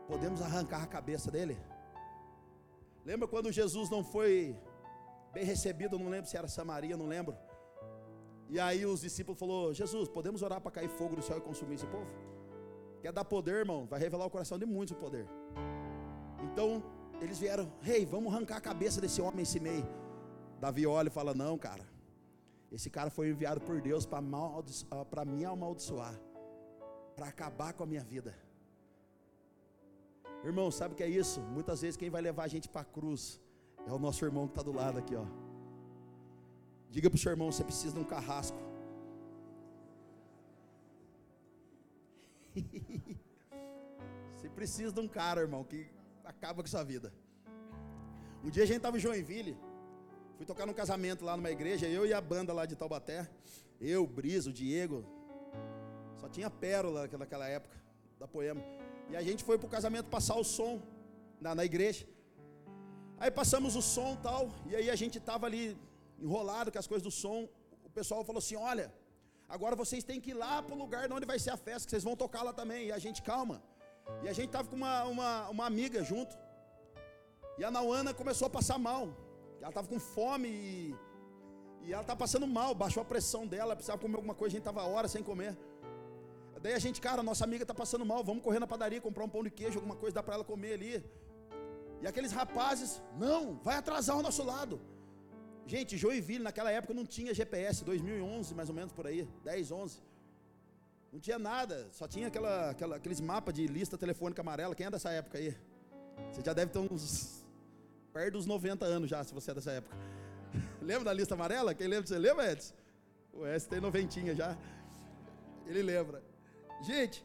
Podemos arrancar a cabeça dele? Lembra quando Jesus não foi bem recebido? Não lembro se era Samaria, não lembro. E aí os discípulos falaram: Jesus, podemos orar para cair fogo do céu e consumir esse povo? Quer dar poder, irmão? Vai revelar o coração de muitos o poder. Então, eles vieram, rei, hey, vamos arrancar a cabeça desse homem esse meio. Davi olha e fala: Não, cara, esse cara foi enviado por Deus para ah, me amaldiçoar, para acabar com a minha vida. Irmão, sabe o que é isso? Muitas vezes quem vai levar a gente para a cruz é o nosso irmão que está do lado aqui, ó. Diga para o seu irmão: você precisa de um carrasco. você precisa de um cara, irmão, que acaba com sua vida. Um dia a gente estava em Joinville, fui tocar num casamento lá numa igreja, eu e a banda lá de Taubaté, eu, Briso, Diego, só tinha pérola naquela época, da poema. E a gente foi para o casamento passar o som na, na igreja. Aí passamos o som tal, e aí a gente estava ali enrolado com as coisas do som, o pessoal falou assim: olha, agora vocês têm que ir lá para o lugar onde vai ser a festa, que vocês vão tocar lá também. E a gente, calma. E a gente estava com uma, uma, uma amiga junto. E a Nauana começou a passar mal. Ela estava com fome e, e ela estava passando mal, baixou a pressão dela, precisava comer alguma coisa, a gente estava horas sem comer. Daí a gente, cara, nossa amiga está passando mal, vamos correr na padaria, comprar um pão de queijo, alguma coisa, dá para ela comer ali. E aqueles rapazes, não, vai atrasar o nosso lado. Gente, Joinville naquela época não tinha GPS, 2011 mais ou menos por aí, 10, 11. Não tinha nada, só tinha aquela, aquela, aqueles mapas de lista telefônica amarela. Quem é dessa época aí? Você já deve ter uns perto dos 90 anos já, se você é dessa época. lembra da lista amarela? Quem lembra? Você lembra, Edson? O S tem noventinha já. Ele lembra. Gente,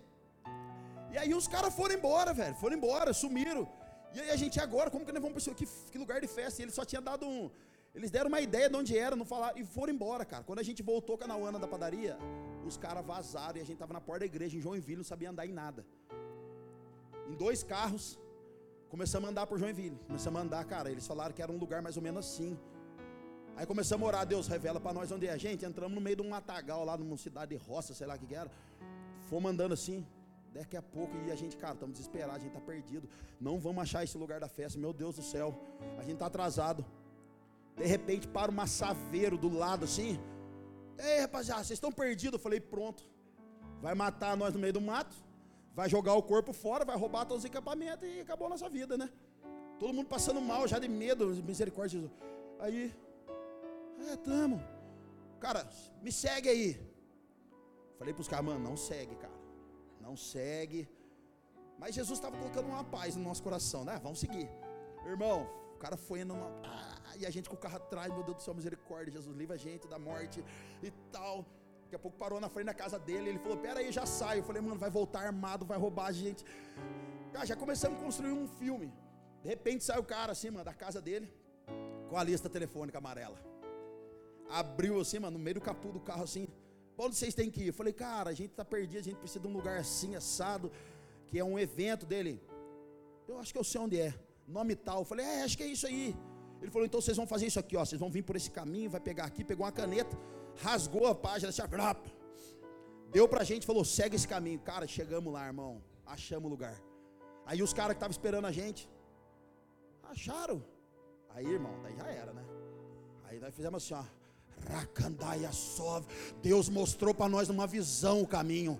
e aí os caras foram embora, velho. Foram embora, sumiram. E aí a gente agora, como que nós vamos para que, que lugar de festa? E ele só tinha dado um. Eles deram uma ideia de onde era, não falaram, e foram embora, cara. Quando a gente voltou com a Nauana da padaria, os caras vazaram e a gente tava na porta da igreja em Joinville, não sabia andar em nada. Em dois carros, começamos a andar por Joinville. Começamos a andar, cara. Eles falaram que era um lugar mais ou menos assim. Aí começamos a orar, Deus revela para nós onde é a gente. Entramos no meio de um matagal lá numa cidade de roça, sei lá o que, que era. Fomos andando assim. Daqui a pouco, e a gente, cara, estamos desesperados, a gente está perdido. Não vamos achar esse lugar da festa, meu Deus do céu. A gente está atrasado. De repente, para uma saveiro do lado assim. Ei, rapaziada, vocês estão perdidos? Eu falei, pronto. Vai matar nós no meio do mato, vai jogar o corpo fora, vai roubar todos os equipamentos e acabou a nossa vida, né? Todo mundo passando mal, já de medo, misericórdia Jesus. Aí, é, tamo. Cara, me segue aí. Falei para os caras, mano, não segue, cara não segue. Mas Jesus estava colocando uma paz no nosso coração, né? Vamos seguir. Irmão, o cara foi indo numa, ah, e a gente com o carro atrás, meu Deus do céu, misericórdia, Jesus livra a gente da morte e tal. Daqui a pouco parou na frente da casa dele, ele falou: "Pera aí, já sai". Eu falei: "Mano, vai voltar armado, vai roubar a gente". Ah, já começamos a construir um filme. De repente sai o cara assim, mano, da casa dele, com a lista telefônica amarela. Abriu assim, mano, no meio do capô do carro assim. Onde vocês têm que ir? Eu falei, cara, a gente está perdido, a gente precisa de um lugar assim, assado, que é um evento dele. Eu acho que eu sei onde é. Nome tal. Eu falei, é, acho que é isso aí. Ele falou, então vocês vão fazer isso aqui, ó. Vocês vão vir por esse caminho, vai pegar aqui, pegou uma caneta, rasgou a página, assim, deu pra gente, falou, segue esse caminho. Cara, chegamos lá, irmão. Achamos o lugar. Aí os caras que estavam esperando a gente, acharam. Aí, irmão, daí já era, né? Aí nós fizemos assim, ó. Racandaia sove. Deus mostrou para nós numa visão o caminho.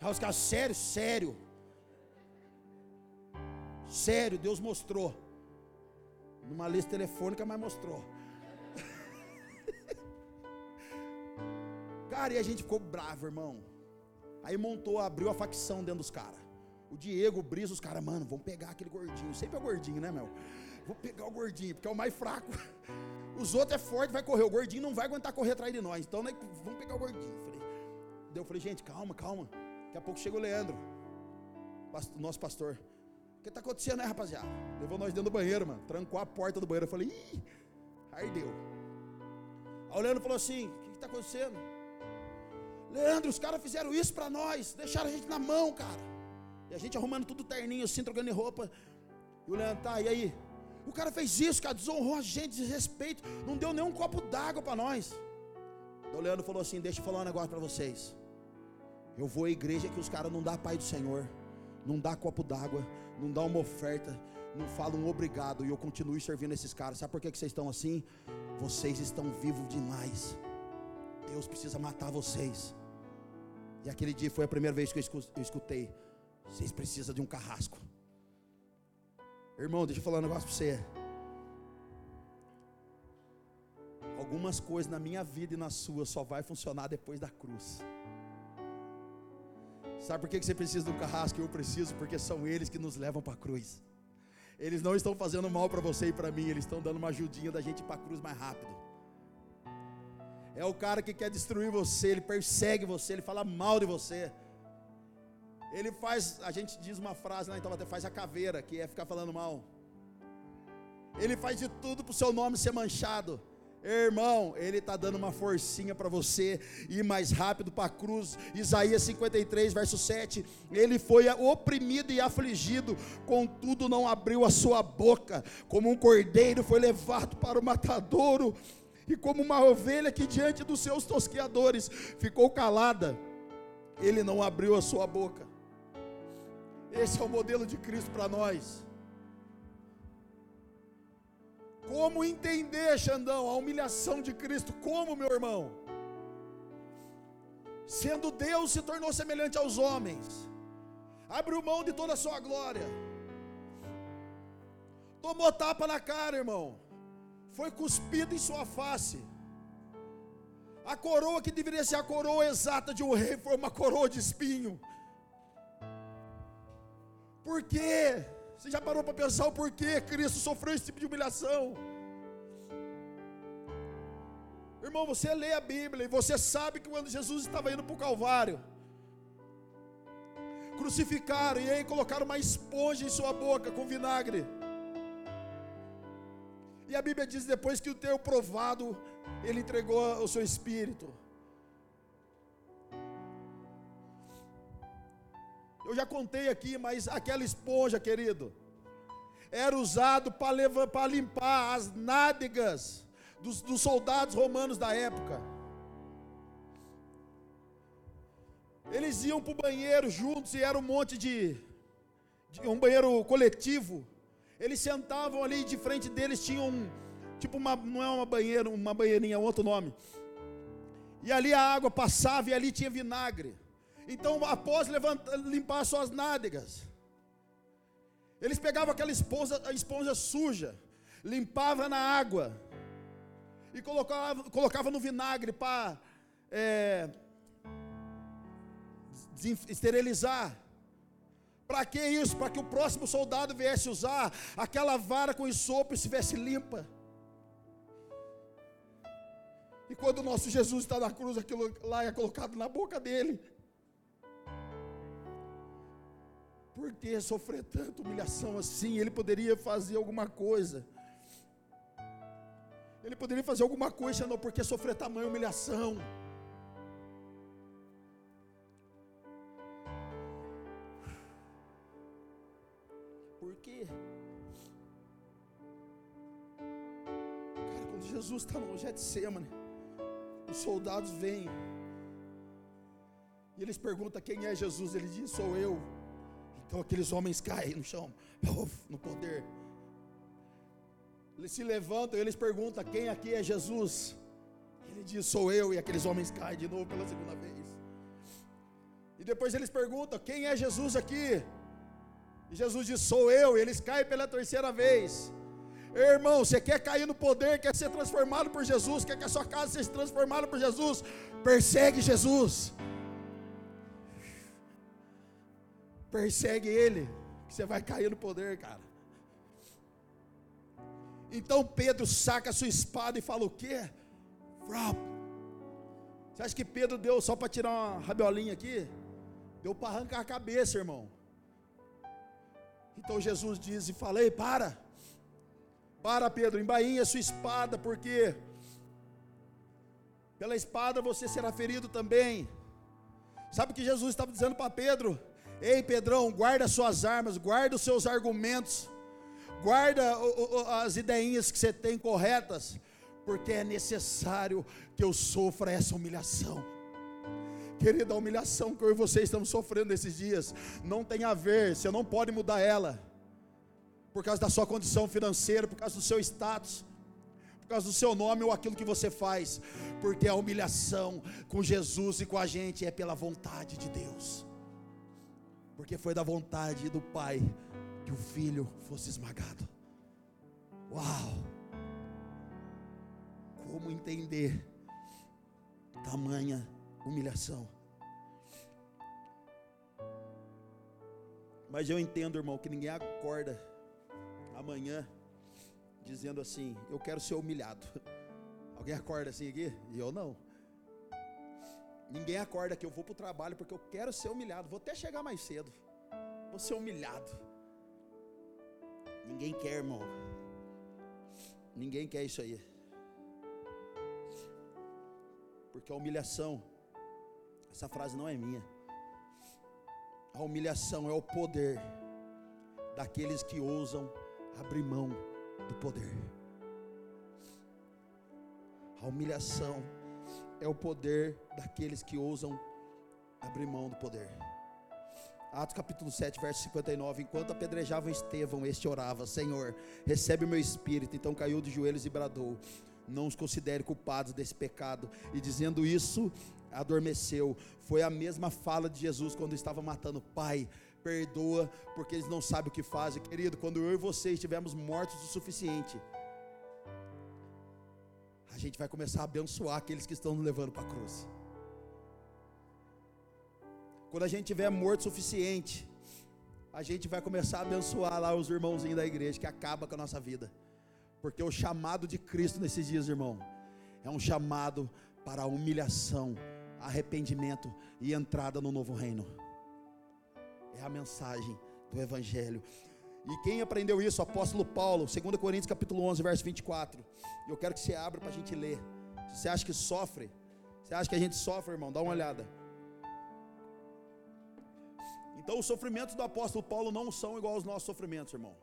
Aí os caras, sério, sério. Sério, Deus mostrou. Numa lista telefônica, mas mostrou. Cara, e a gente ficou bravo, irmão. Aí montou, abriu a facção dentro dos caras. O Diego, o Brisa, os caras, mano, vamos pegar aquele gordinho. Sempre é o gordinho, né, meu? Vou pegar o gordinho, porque é o mais fraco. Os outros é forte, vai correr. O gordinho não vai aguentar correr atrás de nós. Então, né, vamos pegar o gordinho. Falei, eu falei, gente, calma, calma. Daqui a pouco chega o Leandro, nosso pastor. O que está acontecendo, né, rapaziada? Levou nós dentro do banheiro, mano. Trancou a porta do banheiro. Eu falei, ih, ardeu. Aí o Leandro falou assim: o que está acontecendo? Leandro, os caras fizeram isso para nós, deixaram a gente na mão, cara. E a gente arrumando tudo terninho, assim, trocando roupa. E o Leandro, tá, e aí? O cara fez isso, cara, desonrou a gente, desrespeito, não deu nenhum copo d'água para nós. Então o Leandro falou assim: Deixa eu falar um negócio para vocês. Eu vou à igreja que os caras não dá Pai do Senhor, não dá copo d'água, não dá uma oferta, não falam um obrigado, e eu continuo servindo esses caras. Sabe por que, que vocês estão assim? Vocês estão vivos demais. Deus precisa matar vocês. E aquele dia foi a primeira vez que eu escutei: vocês precisam de um carrasco. Irmão, deixa eu falar um negócio para você. Algumas coisas na minha vida e na sua só vai funcionar depois da cruz. Sabe por que você precisa um carrasco? Eu preciso, porque são eles que nos levam para a cruz. Eles não estão fazendo mal para você e para mim, eles estão dando uma ajudinha da gente para a cruz mais rápido. É o cara que quer destruir você, ele persegue você, ele fala mal de você. Ele faz, a gente diz uma frase lá então até faz a caveira, que é ficar falando mal. Ele faz de tudo para o seu nome ser manchado. Irmão, ele está dando uma forcinha para você ir mais rápido para a cruz. Isaías 53, verso 7. Ele foi oprimido e afligido, contudo não abriu a sua boca. Como um cordeiro foi levado para o matadouro, e como uma ovelha que diante dos seus tosqueadores ficou calada, ele não abriu a sua boca. Esse é o modelo de Cristo para nós. Como entender, Xandão, a humilhação de Cristo? Como, meu irmão? Sendo Deus, se tornou semelhante aos homens, abriu mão de toda a sua glória, tomou tapa na cara, irmão, foi cuspido em sua face. A coroa que deveria ser a coroa exata de um rei foi uma coroa de espinho. Por quê? Você já parou para pensar o porquê Cristo sofreu esse tipo de humilhação? Irmão, você lê a Bíblia e você sabe que quando Jesus estava indo para o Calvário, crucificaram e aí colocaram uma esponja em sua boca com vinagre. E a Bíblia diz: depois que o teu provado, ele entregou o seu espírito. Eu já contei aqui, mas aquela esponja, querido, era usado para limpar as nádegas dos, dos soldados romanos da época. Eles iam para o banheiro juntos e era um monte de, de, um banheiro coletivo. Eles sentavam ali de frente deles tinha um tipo uma não é uma banheira, uma banheirinha, é outro nome. E ali a água passava e ali tinha vinagre. Então, após levantar, limpar suas nádegas, eles pegavam aquela esponja, esponja suja, limpava na água e colocava, colocava no vinagre para é, esterilizar. Para que isso? Para que o próximo soldado viesse usar aquela vara com isopo e estivesse limpa. E quando o nosso Jesus está na cruz, aquilo lá é colocado na boca dele. Por que sofrer tanta humilhação assim? Ele poderia fazer alguma coisa. Ele poderia fazer alguma coisa, não, porque sofrer tamanha humilhação. Por quê? Cara, quando Jesus está no Getsemane, os soldados vêm. E eles perguntam quem é Jesus. Ele diz: Sou eu. Então aqueles homens caem no chão, no poder. Eles se levantam e eles perguntam: Quem aqui é Jesus? Ele diz: Sou eu. E aqueles homens caem de novo pela segunda vez. E depois eles perguntam: Quem é Jesus aqui? E Jesus diz: Sou eu. E eles caem pela terceira vez. Irmão, você quer cair no poder, quer ser transformado por Jesus, quer que a sua casa seja transformada por Jesus? Persegue Jesus. Persegue ele, que você vai cair no poder, cara. Então Pedro saca a sua espada e fala o quê? Você acha que Pedro deu só para tirar uma rabiolinha aqui? Deu para arrancar a cabeça, irmão. Então Jesus diz e fala: Ei, para, para Pedro, embainha sua espada, porque pela espada você será ferido também. Sabe o que Jesus estava dizendo para Pedro? Ei, Pedrão, guarda suas armas, guarda os seus argumentos, guarda as ideinhas que você tem corretas, porque é necessário que eu sofra essa humilhação. Querida, a humilhação que eu e você estamos sofrendo nesses dias não tem a ver, você não pode mudar ela, por causa da sua condição financeira, por causa do seu status, por causa do seu nome ou aquilo que você faz, porque a humilhação com Jesus e com a gente é pela vontade de Deus, porque foi da vontade do Pai que o filho fosse esmagado. Uau! Como entender tamanha humilhação. Mas eu entendo, irmão, que ninguém acorda amanhã dizendo assim: Eu quero ser humilhado. Alguém acorda assim aqui? E eu não. Ninguém acorda que eu vou para o trabalho porque eu quero ser humilhado. Vou até chegar mais cedo. Vou ser humilhado. Ninguém quer, irmão. Ninguém quer isso aí. Porque a humilhação essa frase não é minha. A humilhação é o poder daqueles que ousam abrir mão do poder. A humilhação é o poder daqueles que ousam abrir mão do poder. Atos capítulo 7, verso 59. Enquanto apedrejavam Estevão, este orava: Senhor, recebe o meu espírito. Então caiu de joelhos e bradou: Não os considere culpados desse pecado. E dizendo isso, adormeceu. Foi a mesma fala de Jesus quando estava matando: Pai, perdoa, porque eles não sabem o que fazem. Querido, quando eu e você estivermos mortos o suficiente, gente vai começar a abençoar aqueles que estão nos levando para a cruz. Quando a gente tiver morto o suficiente, a gente vai começar a abençoar lá os irmãozinhos da igreja que acaba com a nossa vida. Porque o chamado de Cristo nesses dias, irmão, é um chamado para humilhação arrependimento e entrada no novo reino. É a mensagem do Evangelho. E quem aprendeu isso? Apóstolo Paulo, 2 Coríntios capítulo 11, verso 24. Eu quero que você abra para a gente ler. Você acha que sofre, você acha que a gente sofre, irmão? Dá uma olhada. Então, os sofrimentos do apóstolo Paulo não são igual aos nossos sofrimentos, irmão.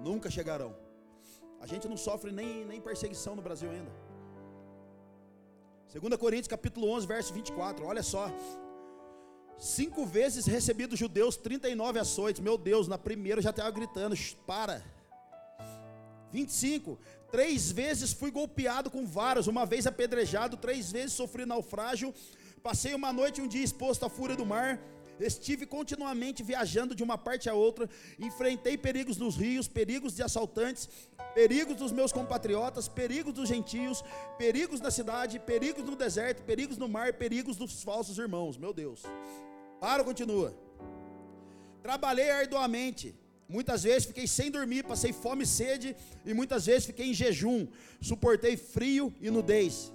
Nunca chegarão. A gente não sofre nem, nem perseguição no Brasil ainda. 2 Coríntios capítulo 11, verso 24. Olha só. Cinco vezes recebi dos judeus 39 açoites. Meu Deus, na primeira já estava gritando: para. 25. Três vezes fui golpeado com varas, uma vez apedrejado, três vezes sofri naufrágio. Passei uma noite e um dia exposto à fúria do mar. Estive continuamente viajando de uma parte a outra, enfrentei perigos nos rios, perigos de assaltantes, perigos dos meus compatriotas, perigos dos gentios, perigos na cidade, perigos no deserto, perigos no mar, perigos dos falsos irmãos. Meu Deus. Para, continua. Trabalhei arduamente. Muitas vezes fiquei sem dormir, passei fome e sede, e muitas vezes fiquei em jejum. Suportei frio e nudez.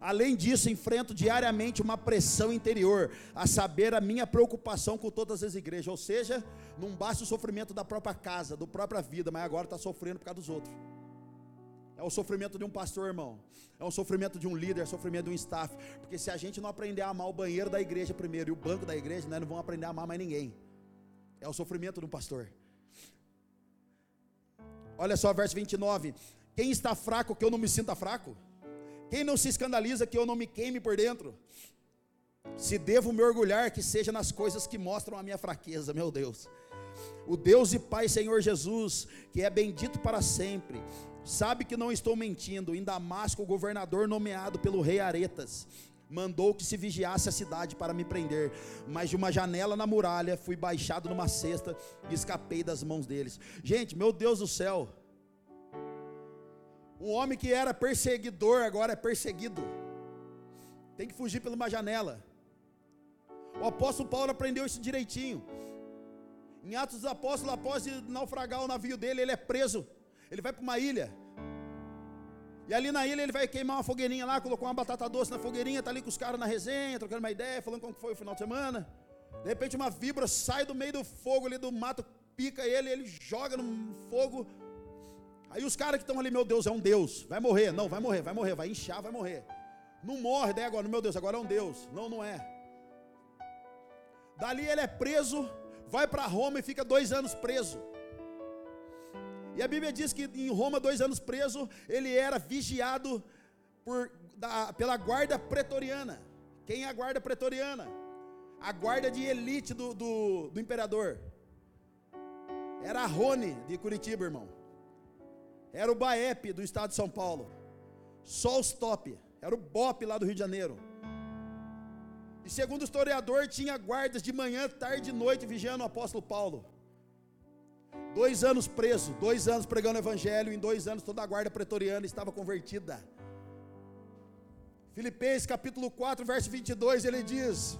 Além disso, enfrento diariamente uma pressão interior, a saber, a minha preocupação com todas as igrejas. Ou seja, não basta o sofrimento da própria casa, da própria vida, mas agora está sofrendo por causa dos outros. É o sofrimento de um pastor, irmão. É o sofrimento de um líder, é o sofrimento de um staff. Porque se a gente não aprender a amar o banheiro da igreja primeiro e o banco da igreja, nós não vamos aprender a amar mais ninguém. É o sofrimento de um pastor. Olha só, verso 29. Quem está fraco, que eu não me sinta fraco? Quem não se escandaliza que eu não me queime por dentro? Se devo me orgulhar, que seja nas coisas que mostram a minha fraqueza, meu Deus. O Deus e Pai Senhor Jesus, que é bendito para sempre, sabe que não estou mentindo. Em Damasco, o governador nomeado pelo rei Aretas mandou que se vigiasse a cidade para me prender, mas de uma janela na muralha fui baixado numa cesta e escapei das mãos deles. Gente, meu Deus do céu, um homem que era perseguidor agora é perseguido. Tem que fugir por uma janela. O apóstolo Paulo aprendeu isso direitinho. Em Atos dos Apóstolos, após naufragar o navio dele, ele é preso. Ele vai para uma ilha. E ali na ilha ele vai queimar uma fogueirinha lá, colocou uma batata doce na fogueirinha, está ali com os caras na resenha, trocando uma ideia, falando como foi o final de semana. De repente uma vibra sai do meio do fogo ali do mato, pica ele, ele joga no fogo, Aí os caras que estão ali, meu Deus, é um Deus, vai morrer, não, vai morrer, vai morrer, vai inchar, vai morrer. Não morre, daí agora, meu Deus, agora é um Deus. Não, não é. Dali ele é preso, vai para Roma e fica dois anos preso. E a Bíblia diz que em Roma, dois anos preso, ele era vigiado por, da, pela guarda pretoriana. Quem é a guarda pretoriana? A guarda de elite do, do, do imperador. Era a Rony de Curitiba, irmão. Era o BAEP do estado de São Paulo. Só os top. Era o BOP lá do Rio de Janeiro. E segundo o historiador, tinha guardas de manhã, tarde e noite vigiando o apóstolo Paulo. Dois anos preso, dois anos pregando o evangelho, em dois anos toda a guarda pretoriana estava convertida. Filipenses capítulo 4, verso 22, ele diz: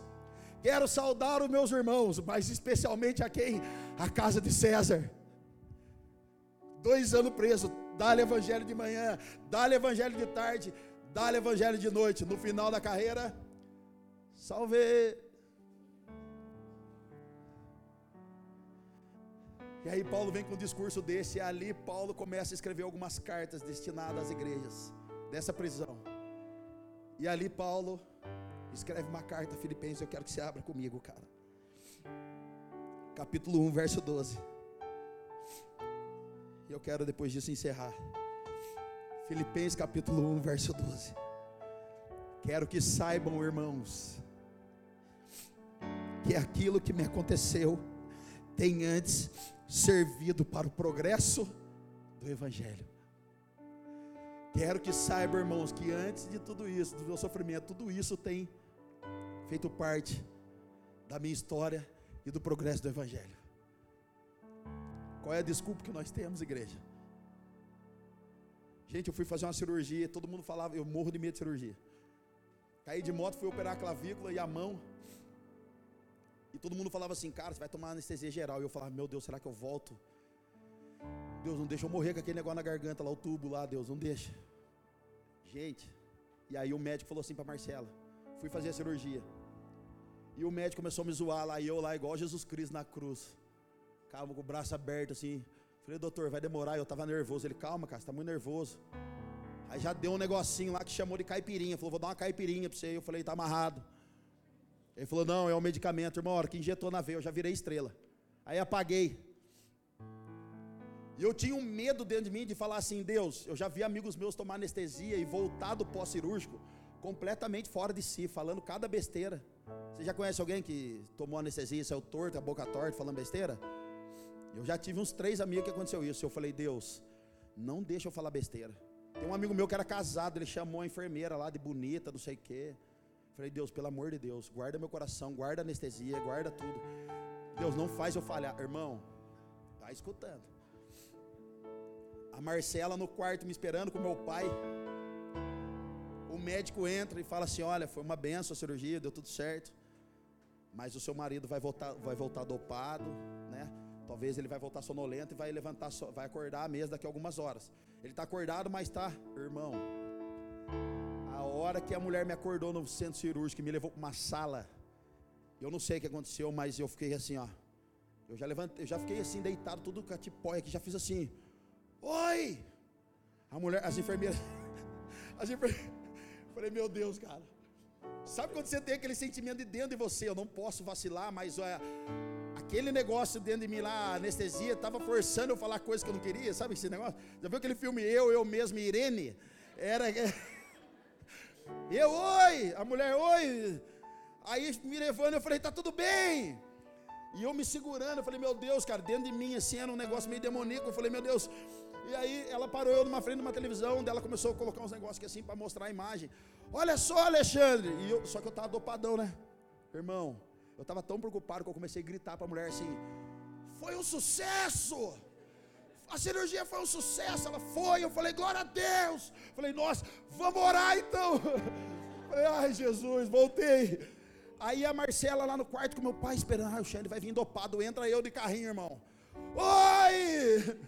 Quero saudar os meus irmãos, mas especialmente a quem? A casa de César. Dois anos preso, dá-lhe evangelho de manhã, dá-lhe evangelho de tarde, dá-lhe evangelho de noite. No final da carreira, salve. E aí Paulo vem com um discurso desse, e ali Paulo começa a escrever algumas cartas destinadas às igrejas dessa prisão. E ali Paulo escreve uma carta a Filipenses, eu quero que você abra comigo, cara. Capítulo 1, verso 12. E eu quero depois disso encerrar. Filipenses capítulo 1, verso 12. Quero que saibam, irmãos, que aquilo que me aconteceu tem antes servido para o progresso do Evangelho. Quero que saibam, irmãos, que antes de tudo isso, do meu sofrimento, tudo isso tem feito parte da minha história e do progresso do Evangelho. Qual é a desculpa que nós temos, igreja? Gente, eu fui fazer uma cirurgia, todo mundo falava, eu morro de medo de cirurgia. Caí de moto, fui operar a clavícula e a mão. E todo mundo falava assim, cara, você vai tomar anestesia geral. E eu falava, meu Deus, será que eu volto? Deus, não deixa eu morrer com aquele negócio na garganta lá, o tubo lá, Deus, não deixa. Gente, e aí o médico falou assim para Marcela, fui fazer a cirurgia. E o médico começou a me zoar lá, e eu lá, igual Jesus Cristo na cruz. Calma, com o braço aberto assim. Falei, doutor, vai demorar. Eu estava nervoso. Ele, calma, cara, você está muito nervoso. Aí já deu um negocinho lá que chamou de caipirinha. Falou, vou dar uma caipirinha para você. Eu falei, tá amarrado. Ele falou, não, é um medicamento, irmão. A hora que injetou na veia, eu já virei estrela. Aí apaguei. E eu tinha um medo dentro de mim de falar assim, Deus, eu já vi amigos meus tomar anestesia e voltar do pós-cirúrgico completamente fora de si, falando cada besteira. Você já conhece alguém que tomou anestesia saiu torto, a boca torta, falando besteira? Eu já tive uns três amigos que aconteceu isso. Eu falei, Deus, não deixa eu falar besteira. Tem um amigo meu que era casado, ele chamou a enfermeira lá de bonita, não sei o quê. Falei, Deus, pelo amor de Deus, guarda meu coração, guarda anestesia, guarda tudo. Deus, não faz eu falhar. Irmão, tá escutando. A Marcela no quarto me esperando com meu pai. O médico entra e fala assim: Olha, foi uma benção a cirurgia, deu tudo certo. Mas o seu marido vai voltar, vai voltar dopado, né? Talvez ele vai voltar sonolento e vai levantar, vai acordar mesa daqui a algumas horas. Ele está acordado, mas está, irmão. Hora que a mulher me acordou no centro cirúrgico e me levou para uma sala, eu não sei o que aconteceu, mas eu fiquei assim, ó. Eu já levantei, eu já fiquei assim deitado, tudo com a tipóia aqui, já fiz assim. Oi! A mulher, as enfermeiras, as enfermeiras, falei, meu Deus, cara. Sabe quando você tem aquele sentimento de dentro de você, eu não posso vacilar, mas é, aquele negócio dentro de mim lá, anestesia, estava forçando eu falar coisas que eu não queria, sabe esse negócio? Já viu aquele filme Eu, Eu Mesmo Irene? Era. Eu, oi! A mulher, oi! Aí me levando, eu falei, tá tudo bem. E eu me segurando, eu falei, meu Deus, cara, dentro de mim, assim, era um negócio meio demoníaco. Eu falei, meu Deus, e aí ela parou eu numa frente de uma televisão, onde ela começou a colocar uns negócios aqui assim para mostrar a imagem. Olha só, Alexandre! E eu, só que eu estava dopadão, né? Irmão, eu estava tão preocupado que eu comecei a gritar para a mulher assim: Foi um sucesso! A cirurgia foi um sucesso, ela foi. Eu falei, glória a Deus. Falei, nossa, vamos orar então. Falei, ai Jesus, voltei. Aí a Marcela lá no quarto com meu pai esperando. Ah, o Xande vai vir dopado. Entra eu de carrinho, irmão. Oi!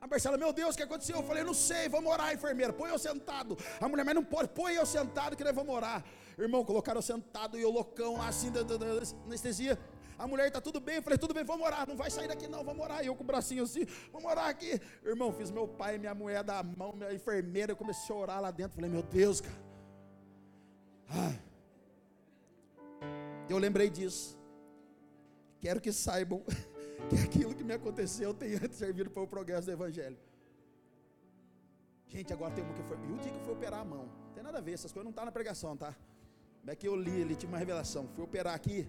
A Marcela, meu Deus, o que aconteceu? Eu falei, não sei, vamos orar, enfermeira. Põe eu sentado. A mulher, mas não pode, põe eu sentado que nós vamos orar. Irmão, colocaram eu sentado e eu loucão lá assim, da, da, da anestesia. A mulher está tudo bem, eu falei, tudo bem, vamos orar, não vai sair daqui não, vamos orar. E eu com o bracinho assim, vamos orar aqui. Irmão, fiz meu pai minha mulher da mão, minha enfermeira, eu comecei a orar lá dentro. Falei, meu Deus, cara. Ah. Eu lembrei disso. Quero que saibam que aquilo que me aconteceu antes servido para o progresso do Evangelho. Gente, agora tem uma que foi. E o dia que fui operar a mão? Não tem nada a ver, essas coisas não estão tá na pregação, tá? Como é que eu li, ele tinha uma revelação. Fui operar aqui.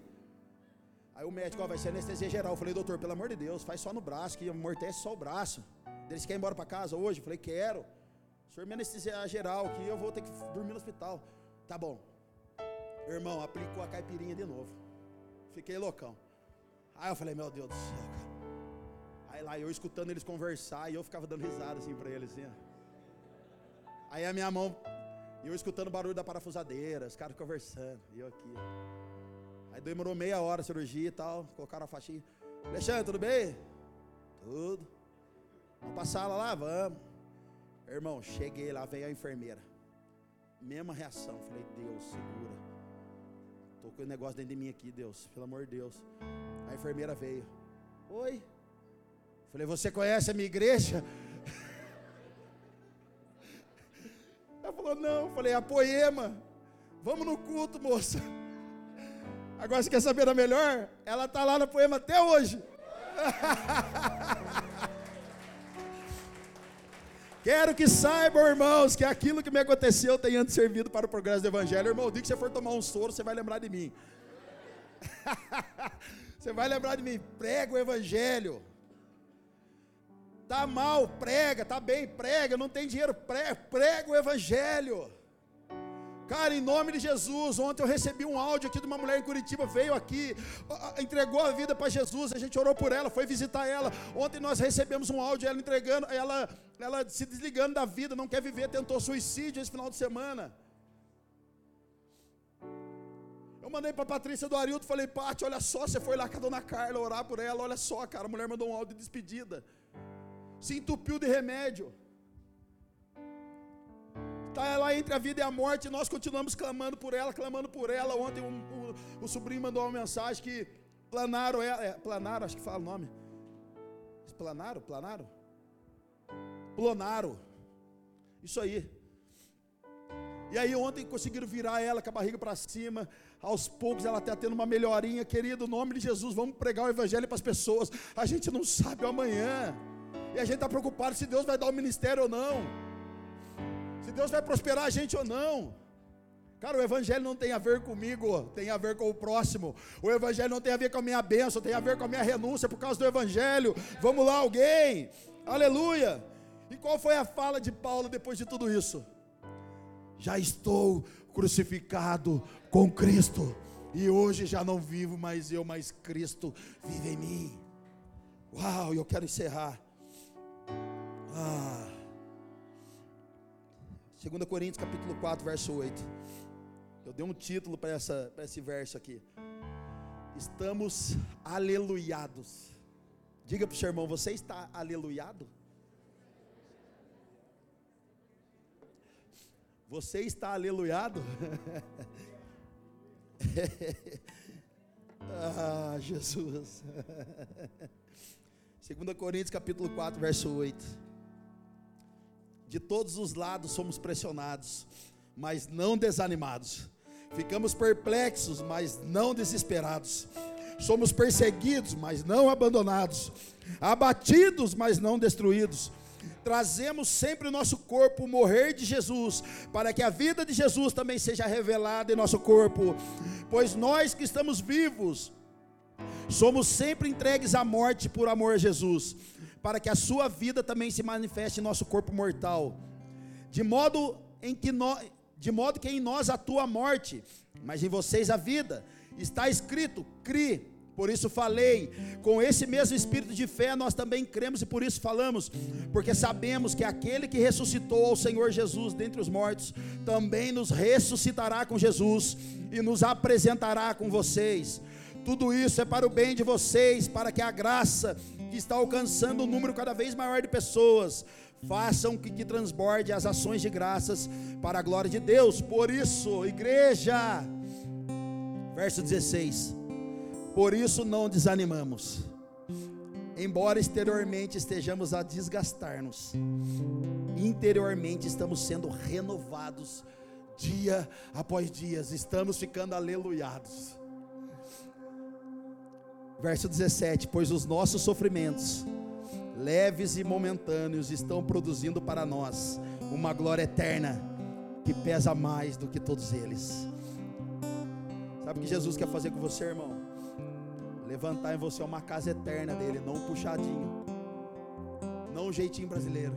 Aí o médico, ó, vai ser anestesia geral. Eu falei, doutor, pelo amor de Deus, faz só no braço, que amortece só o braço. Eles querem ir embora para casa hoje? Eu falei, quero. O senhor me anestesia geral, que eu vou ter que dormir no hospital. Tá bom. Irmão, aplicou a caipirinha de novo. Fiquei loucão. Aí eu falei, meu Deus do céu, cara. Aí lá eu escutando eles conversar e eu ficava dando risada assim para eles, assim. Aí a minha mão, eu escutando o barulho da parafusadeira, os caras conversando, e eu aqui. Aí demorou meia hora a cirurgia e tal, colocaram a faixinha. Alexandre, tudo bem? Tudo. Vamos passar sala lá? Vamos. Irmão, cheguei lá, veio a enfermeira. Mesma reação. Falei, Deus, segura. Tô com o negócio dentro de mim aqui, Deus. Pelo amor de Deus. A enfermeira veio. Oi. Falei, você conhece a minha igreja? Ela falou, não. Falei, a poema. Vamos no culto, moça. Agora você quer saber a melhor? Ela está lá na poema até hoje. Quero que saibam, irmãos, que aquilo que me aconteceu tem antes servido para o progresso do Evangelho. Irmão, diga que você for tomar um soro, você vai lembrar de mim. Você vai lembrar de mim. Prega o Evangelho. Tá mal, prega. Tá bem, prega. Não tem dinheiro, prega, prega o Evangelho. Cara, em nome de Jesus, ontem eu recebi um áudio aqui de uma mulher em Curitiba, veio aqui, entregou a vida para Jesus, a gente orou por ela, foi visitar ela. Ontem nós recebemos um áudio, ela entregando, ela, ela se desligando da vida, não quer viver, tentou suicídio esse final de semana. Eu mandei para Patrícia do Arilto, falei, Pati, olha só, você foi lá com a dona Carla orar por ela, olha só, cara, a mulher mandou um áudio de despedida. Se entupiu de remédio. Está lá entre a vida e a morte, e nós continuamos clamando por ela, clamando por ela. Ontem o sobrinho mandou uma mensagem que planaram ela, é, planaram, acho que fala o nome. Planaram, planaram? Plonaro. Isso aí. E aí ontem conseguiram virar ela com a barriga para cima. Aos poucos ela está tendo uma melhorinha, querido. No nome de Jesus, vamos pregar o evangelho para as pessoas. A gente não sabe o amanhã. E a gente está preocupado se Deus vai dar o ministério ou não Deus vai prosperar a gente ou não. Cara, o Evangelho não tem a ver comigo, tem a ver com o próximo. O Evangelho não tem a ver com a minha bênção, tem a ver com a minha renúncia por causa do Evangelho. Vamos lá, alguém. Aleluia. E qual foi a fala de Paulo depois de tudo isso? Já estou crucificado com Cristo. E hoje já não vivo mais eu, mas Cristo vive em mim. Uau, eu quero encerrar. Ah. 2 Coríntios capítulo 4, verso 8. Eu dei um título para esse verso aqui. Estamos aleluiados. Diga para o seu irmão, você está aleluiado? Você está aleluiado? ah, Jesus. 2 Coríntios capítulo 4, verso 8. De todos os lados somos pressionados, mas não desanimados. Ficamos perplexos, mas não desesperados. Somos perseguidos, mas não abandonados. Abatidos, mas não destruídos. Trazemos sempre o nosso corpo morrer de Jesus, para que a vida de Jesus também seja revelada em nosso corpo. Pois nós que estamos vivos, somos sempre entregues à morte por amor a Jesus para que a sua vida também se manifeste em nosso corpo mortal, de modo em que nós, de modo que em nós atua a morte, mas em vocês a vida. Está escrito: cri. Por isso falei, com esse mesmo espírito de fé nós também cremos e por isso falamos, porque sabemos que aquele que ressuscitou ao Senhor Jesus dentre os mortos, também nos ressuscitará com Jesus e nos apresentará com vocês. Tudo isso é para o bem de vocês, para que a graça que está alcançando um número cada vez maior de pessoas, façam que, que transborde as ações de graças para a glória de Deus. Por isso, igreja, verso 16: Por isso não desanimamos, embora exteriormente estejamos a desgastar-nos, interiormente estamos sendo renovados dia após dia, estamos ficando aleluiados. Verso 17: Pois os nossos sofrimentos, leves e momentâneos, estão produzindo para nós uma glória eterna que pesa mais do que todos eles. Sabe o que Jesus quer fazer com você, irmão? Levantar em você uma casa eterna dele, não um puxadinho, não um jeitinho brasileiro.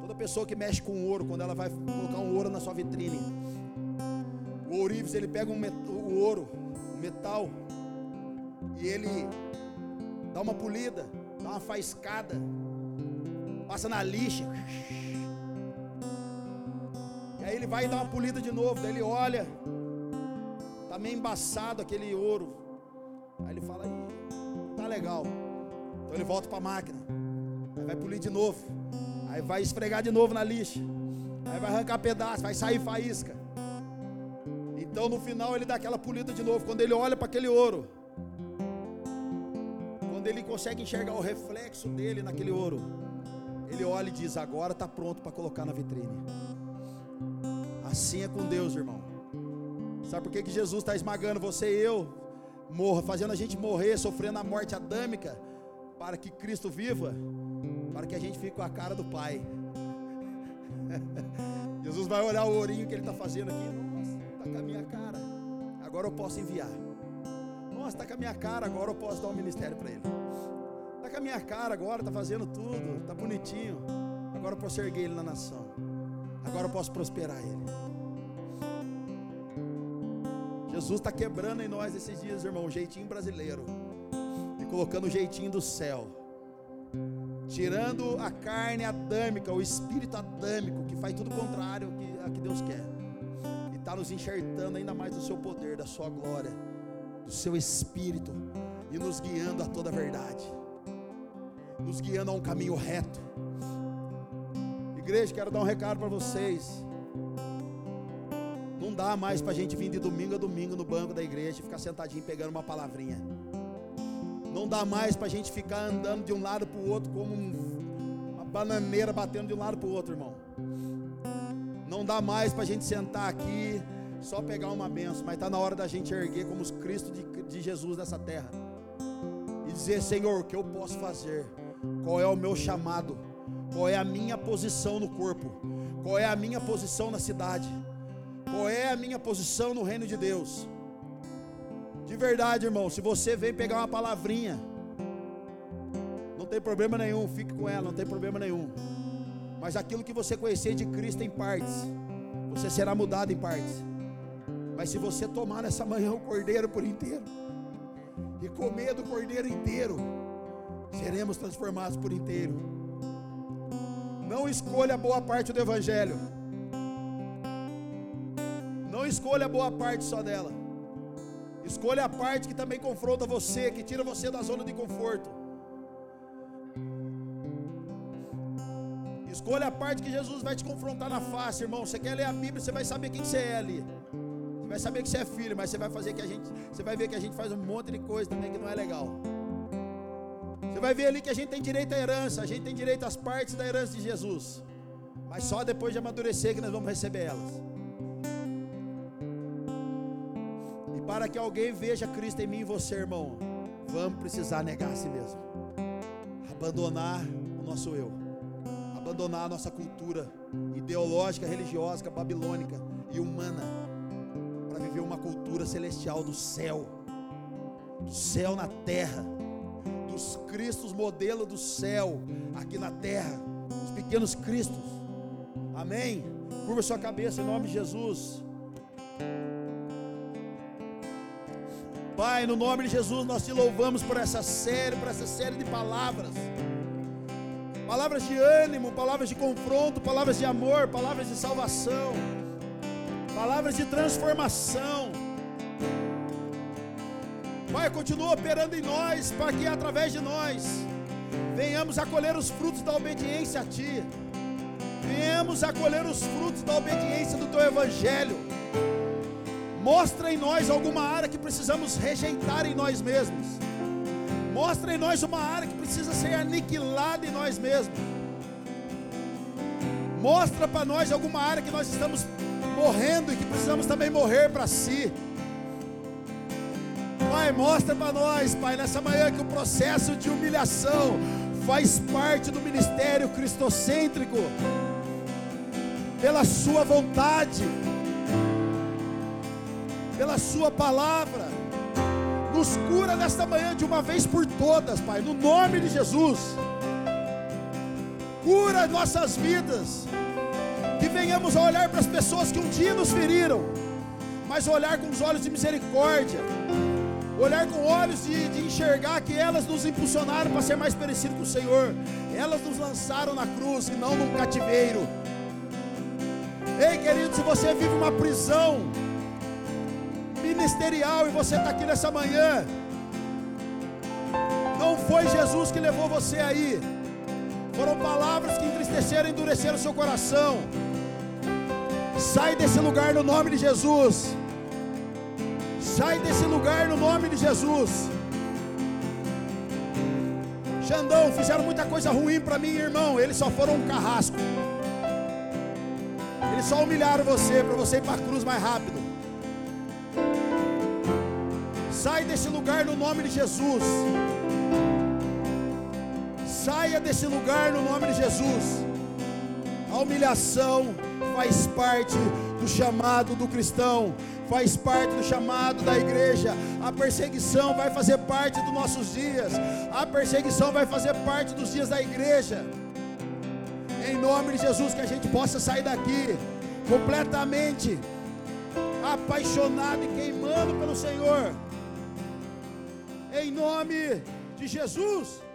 Toda pessoa que mexe com ouro, quando ela vai colocar um ouro na sua vitrine, o ourives ele pega um o ouro, o metal, e ele dá uma polida, dá uma faiscada, passa na lixa. E aí ele vai dá uma polida de novo. Daí ele olha, tá meio embaçado aquele ouro. Aí ele fala, tá legal. Então ele volta para a máquina. Aí vai polir de novo. Aí vai esfregar de novo na lixa. Aí vai arrancar pedaço, vai sair faísca. Então no final ele dá aquela polida de novo. Quando ele olha para aquele ouro, quando ele consegue enxergar o reflexo dele naquele ouro, ele olha e diz: Agora está pronto para colocar na vitrine. Assim é com Deus, irmão. Sabe por que, que Jesus está esmagando você e eu, morra, fazendo a gente morrer, sofrendo a morte adâmica, para que Cristo viva, para que a gente fique com a cara do Pai. Jesus vai olhar o ourinho que ele está fazendo aqui. Nossa, está com a minha cara. Agora eu posso enviar. Nossa, está com a minha cara, agora eu posso dar um ministério para ele. Está com a minha cara agora, está fazendo tudo, está bonitinho. Agora eu posso erguer ele na nação. Agora eu posso prosperar ele. Jesus está quebrando em nós esses dias, irmão, o jeitinho brasileiro e colocando o jeitinho do céu, tirando a carne adâmica, o espírito adâmico que faz tudo contrário ao que Deus quer, e está nos enxertando ainda mais do seu poder, da sua glória do seu espírito e nos guiando a toda a verdade, nos guiando a um caminho reto. Igreja, quero dar um recado para vocês. Não dá mais para a gente vir de domingo a domingo no banco da igreja e ficar sentadinho pegando uma palavrinha. Não dá mais para a gente ficar andando de um lado para o outro como uma bananeira batendo de um lado para o outro, irmão. Não dá mais para a gente sentar aqui só pegar uma benção, mas está na hora da gente erguer como os Cristo de, de Jesus nessa terra e dizer: Senhor, o que eu posso fazer? Qual é o meu chamado? Qual é a minha posição no corpo? Qual é a minha posição na cidade? Qual é a minha posição no reino de Deus? De verdade, irmão, se você vem pegar uma palavrinha, não tem problema nenhum, fique com ela, não tem problema nenhum. Mas aquilo que você conhecer de Cristo em partes, você será mudado em partes. Mas se você tomar nessa manhã o cordeiro por inteiro e comer do cordeiro inteiro, seremos transformados por inteiro. Não escolha boa parte do evangelho. Não escolha boa parte só dela. Escolha a parte que também confronta você, que tira você da zona de conforto. Escolha a parte que Jesus vai te confrontar na face, irmão. Você quer ler a Bíblia, você vai saber quem você é ali. Você vai saber que você é filho, mas você vai fazer que a gente, você vai ver que a gente faz um monte de coisa também que não é legal. Você vai ver ali que a gente tem direito à herança, a gente tem direito às partes da herança de Jesus. Mas só depois de amadurecer que nós vamos receber elas. E para que alguém veja Cristo em mim e você, irmão, vamos precisar negar a si mesmo. Abandonar o nosso eu. Abandonar a nossa cultura ideológica, religiosa, babilônica e humana para viver uma cultura celestial do céu, do céu na terra, dos Cristos modelo do céu aqui na terra, os pequenos Cristos. Amém. Curva sua cabeça em nome de Jesus. Pai, no nome de Jesus, nós te louvamos por essa série, por essa série de palavras. Palavras de ânimo, palavras de confronto, palavras de amor, palavras de salvação palavras de transformação. Pai, continua operando em nós, para que através de nós venhamos a colher os frutos da obediência a Ti, venhamos a colher os frutos da obediência do Teu Evangelho. Mostra em nós alguma área que precisamos rejeitar em nós mesmos. Mostra em nós uma área que precisa ser aniquilada em nós mesmos. Mostra para nós alguma área que nós estamos morrendo e que precisamos também morrer para si. Pai, mostra para nós, Pai, nessa manhã que o processo de humilhação faz parte do ministério cristocêntrico, pela Sua vontade, pela Sua palavra. Nos cura nesta manhã de uma vez por todas, Pai, no nome de Jesus. Cura nossas vidas que venhamos a olhar para as pessoas que um dia nos feriram, mas olhar com os olhos de misericórdia, olhar com olhos de, de enxergar que elas nos impulsionaram para ser mais parecido com o Senhor, elas nos lançaram na cruz e não num cativeiro. Ei, querido, se você vive uma prisão ministerial e você está aqui nessa manhã, não foi Jesus que levou você aí, foram palavras que entristeceram e endureceram seu coração. Sai desse lugar no nome de Jesus. Sai desse lugar no nome de Jesus. Xandão, fizeram muita coisa ruim para mim, irmão. Eles só foram um carrasco. Eles só humilharam você para você ir para a cruz mais rápido. Sai desse lugar no nome de Jesus. Saia desse lugar no nome de Jesus. A humilhação faz parte do chamado do cristão, faz parte do chamado da igreja. A perseguição vai fazer parte dos nossos dias, a perseguição vai fazer parte dos dias da igreja. Em nome de Jesus, que a gente possa sair daqui completamente apaixonado e queimando pelo Senhor. Em nome de Jesus.